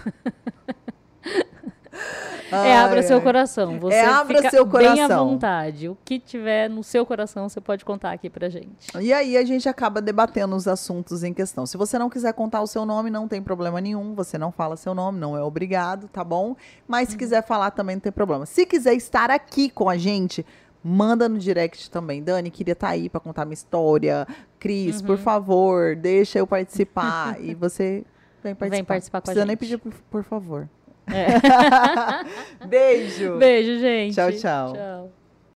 É, abra Ai, seu coração. Você É, abra fica seu bem à coração. vontade. O que tiver no seu coração, você pode contar aqui pra gente. E aí a gente acaba debatendo os assuntos em questão. Se você não quiser contar o seu nome, não tem problema nenhum. Você não fala seu nome, não é obrigado, tá bom? Mas se quiser falar também não tem problema. Se quiser estar aqui com a gente, manda no direct também. Dani, queria estar aí para contar minha história. Cris, por favor, deixa eu participar. e *laughs* você vem participar. participar com a Precisa nem gente. pedir por, por favor. É. *laughs* Beijo. Beijo, gente. Tchau, tchau. Tchau.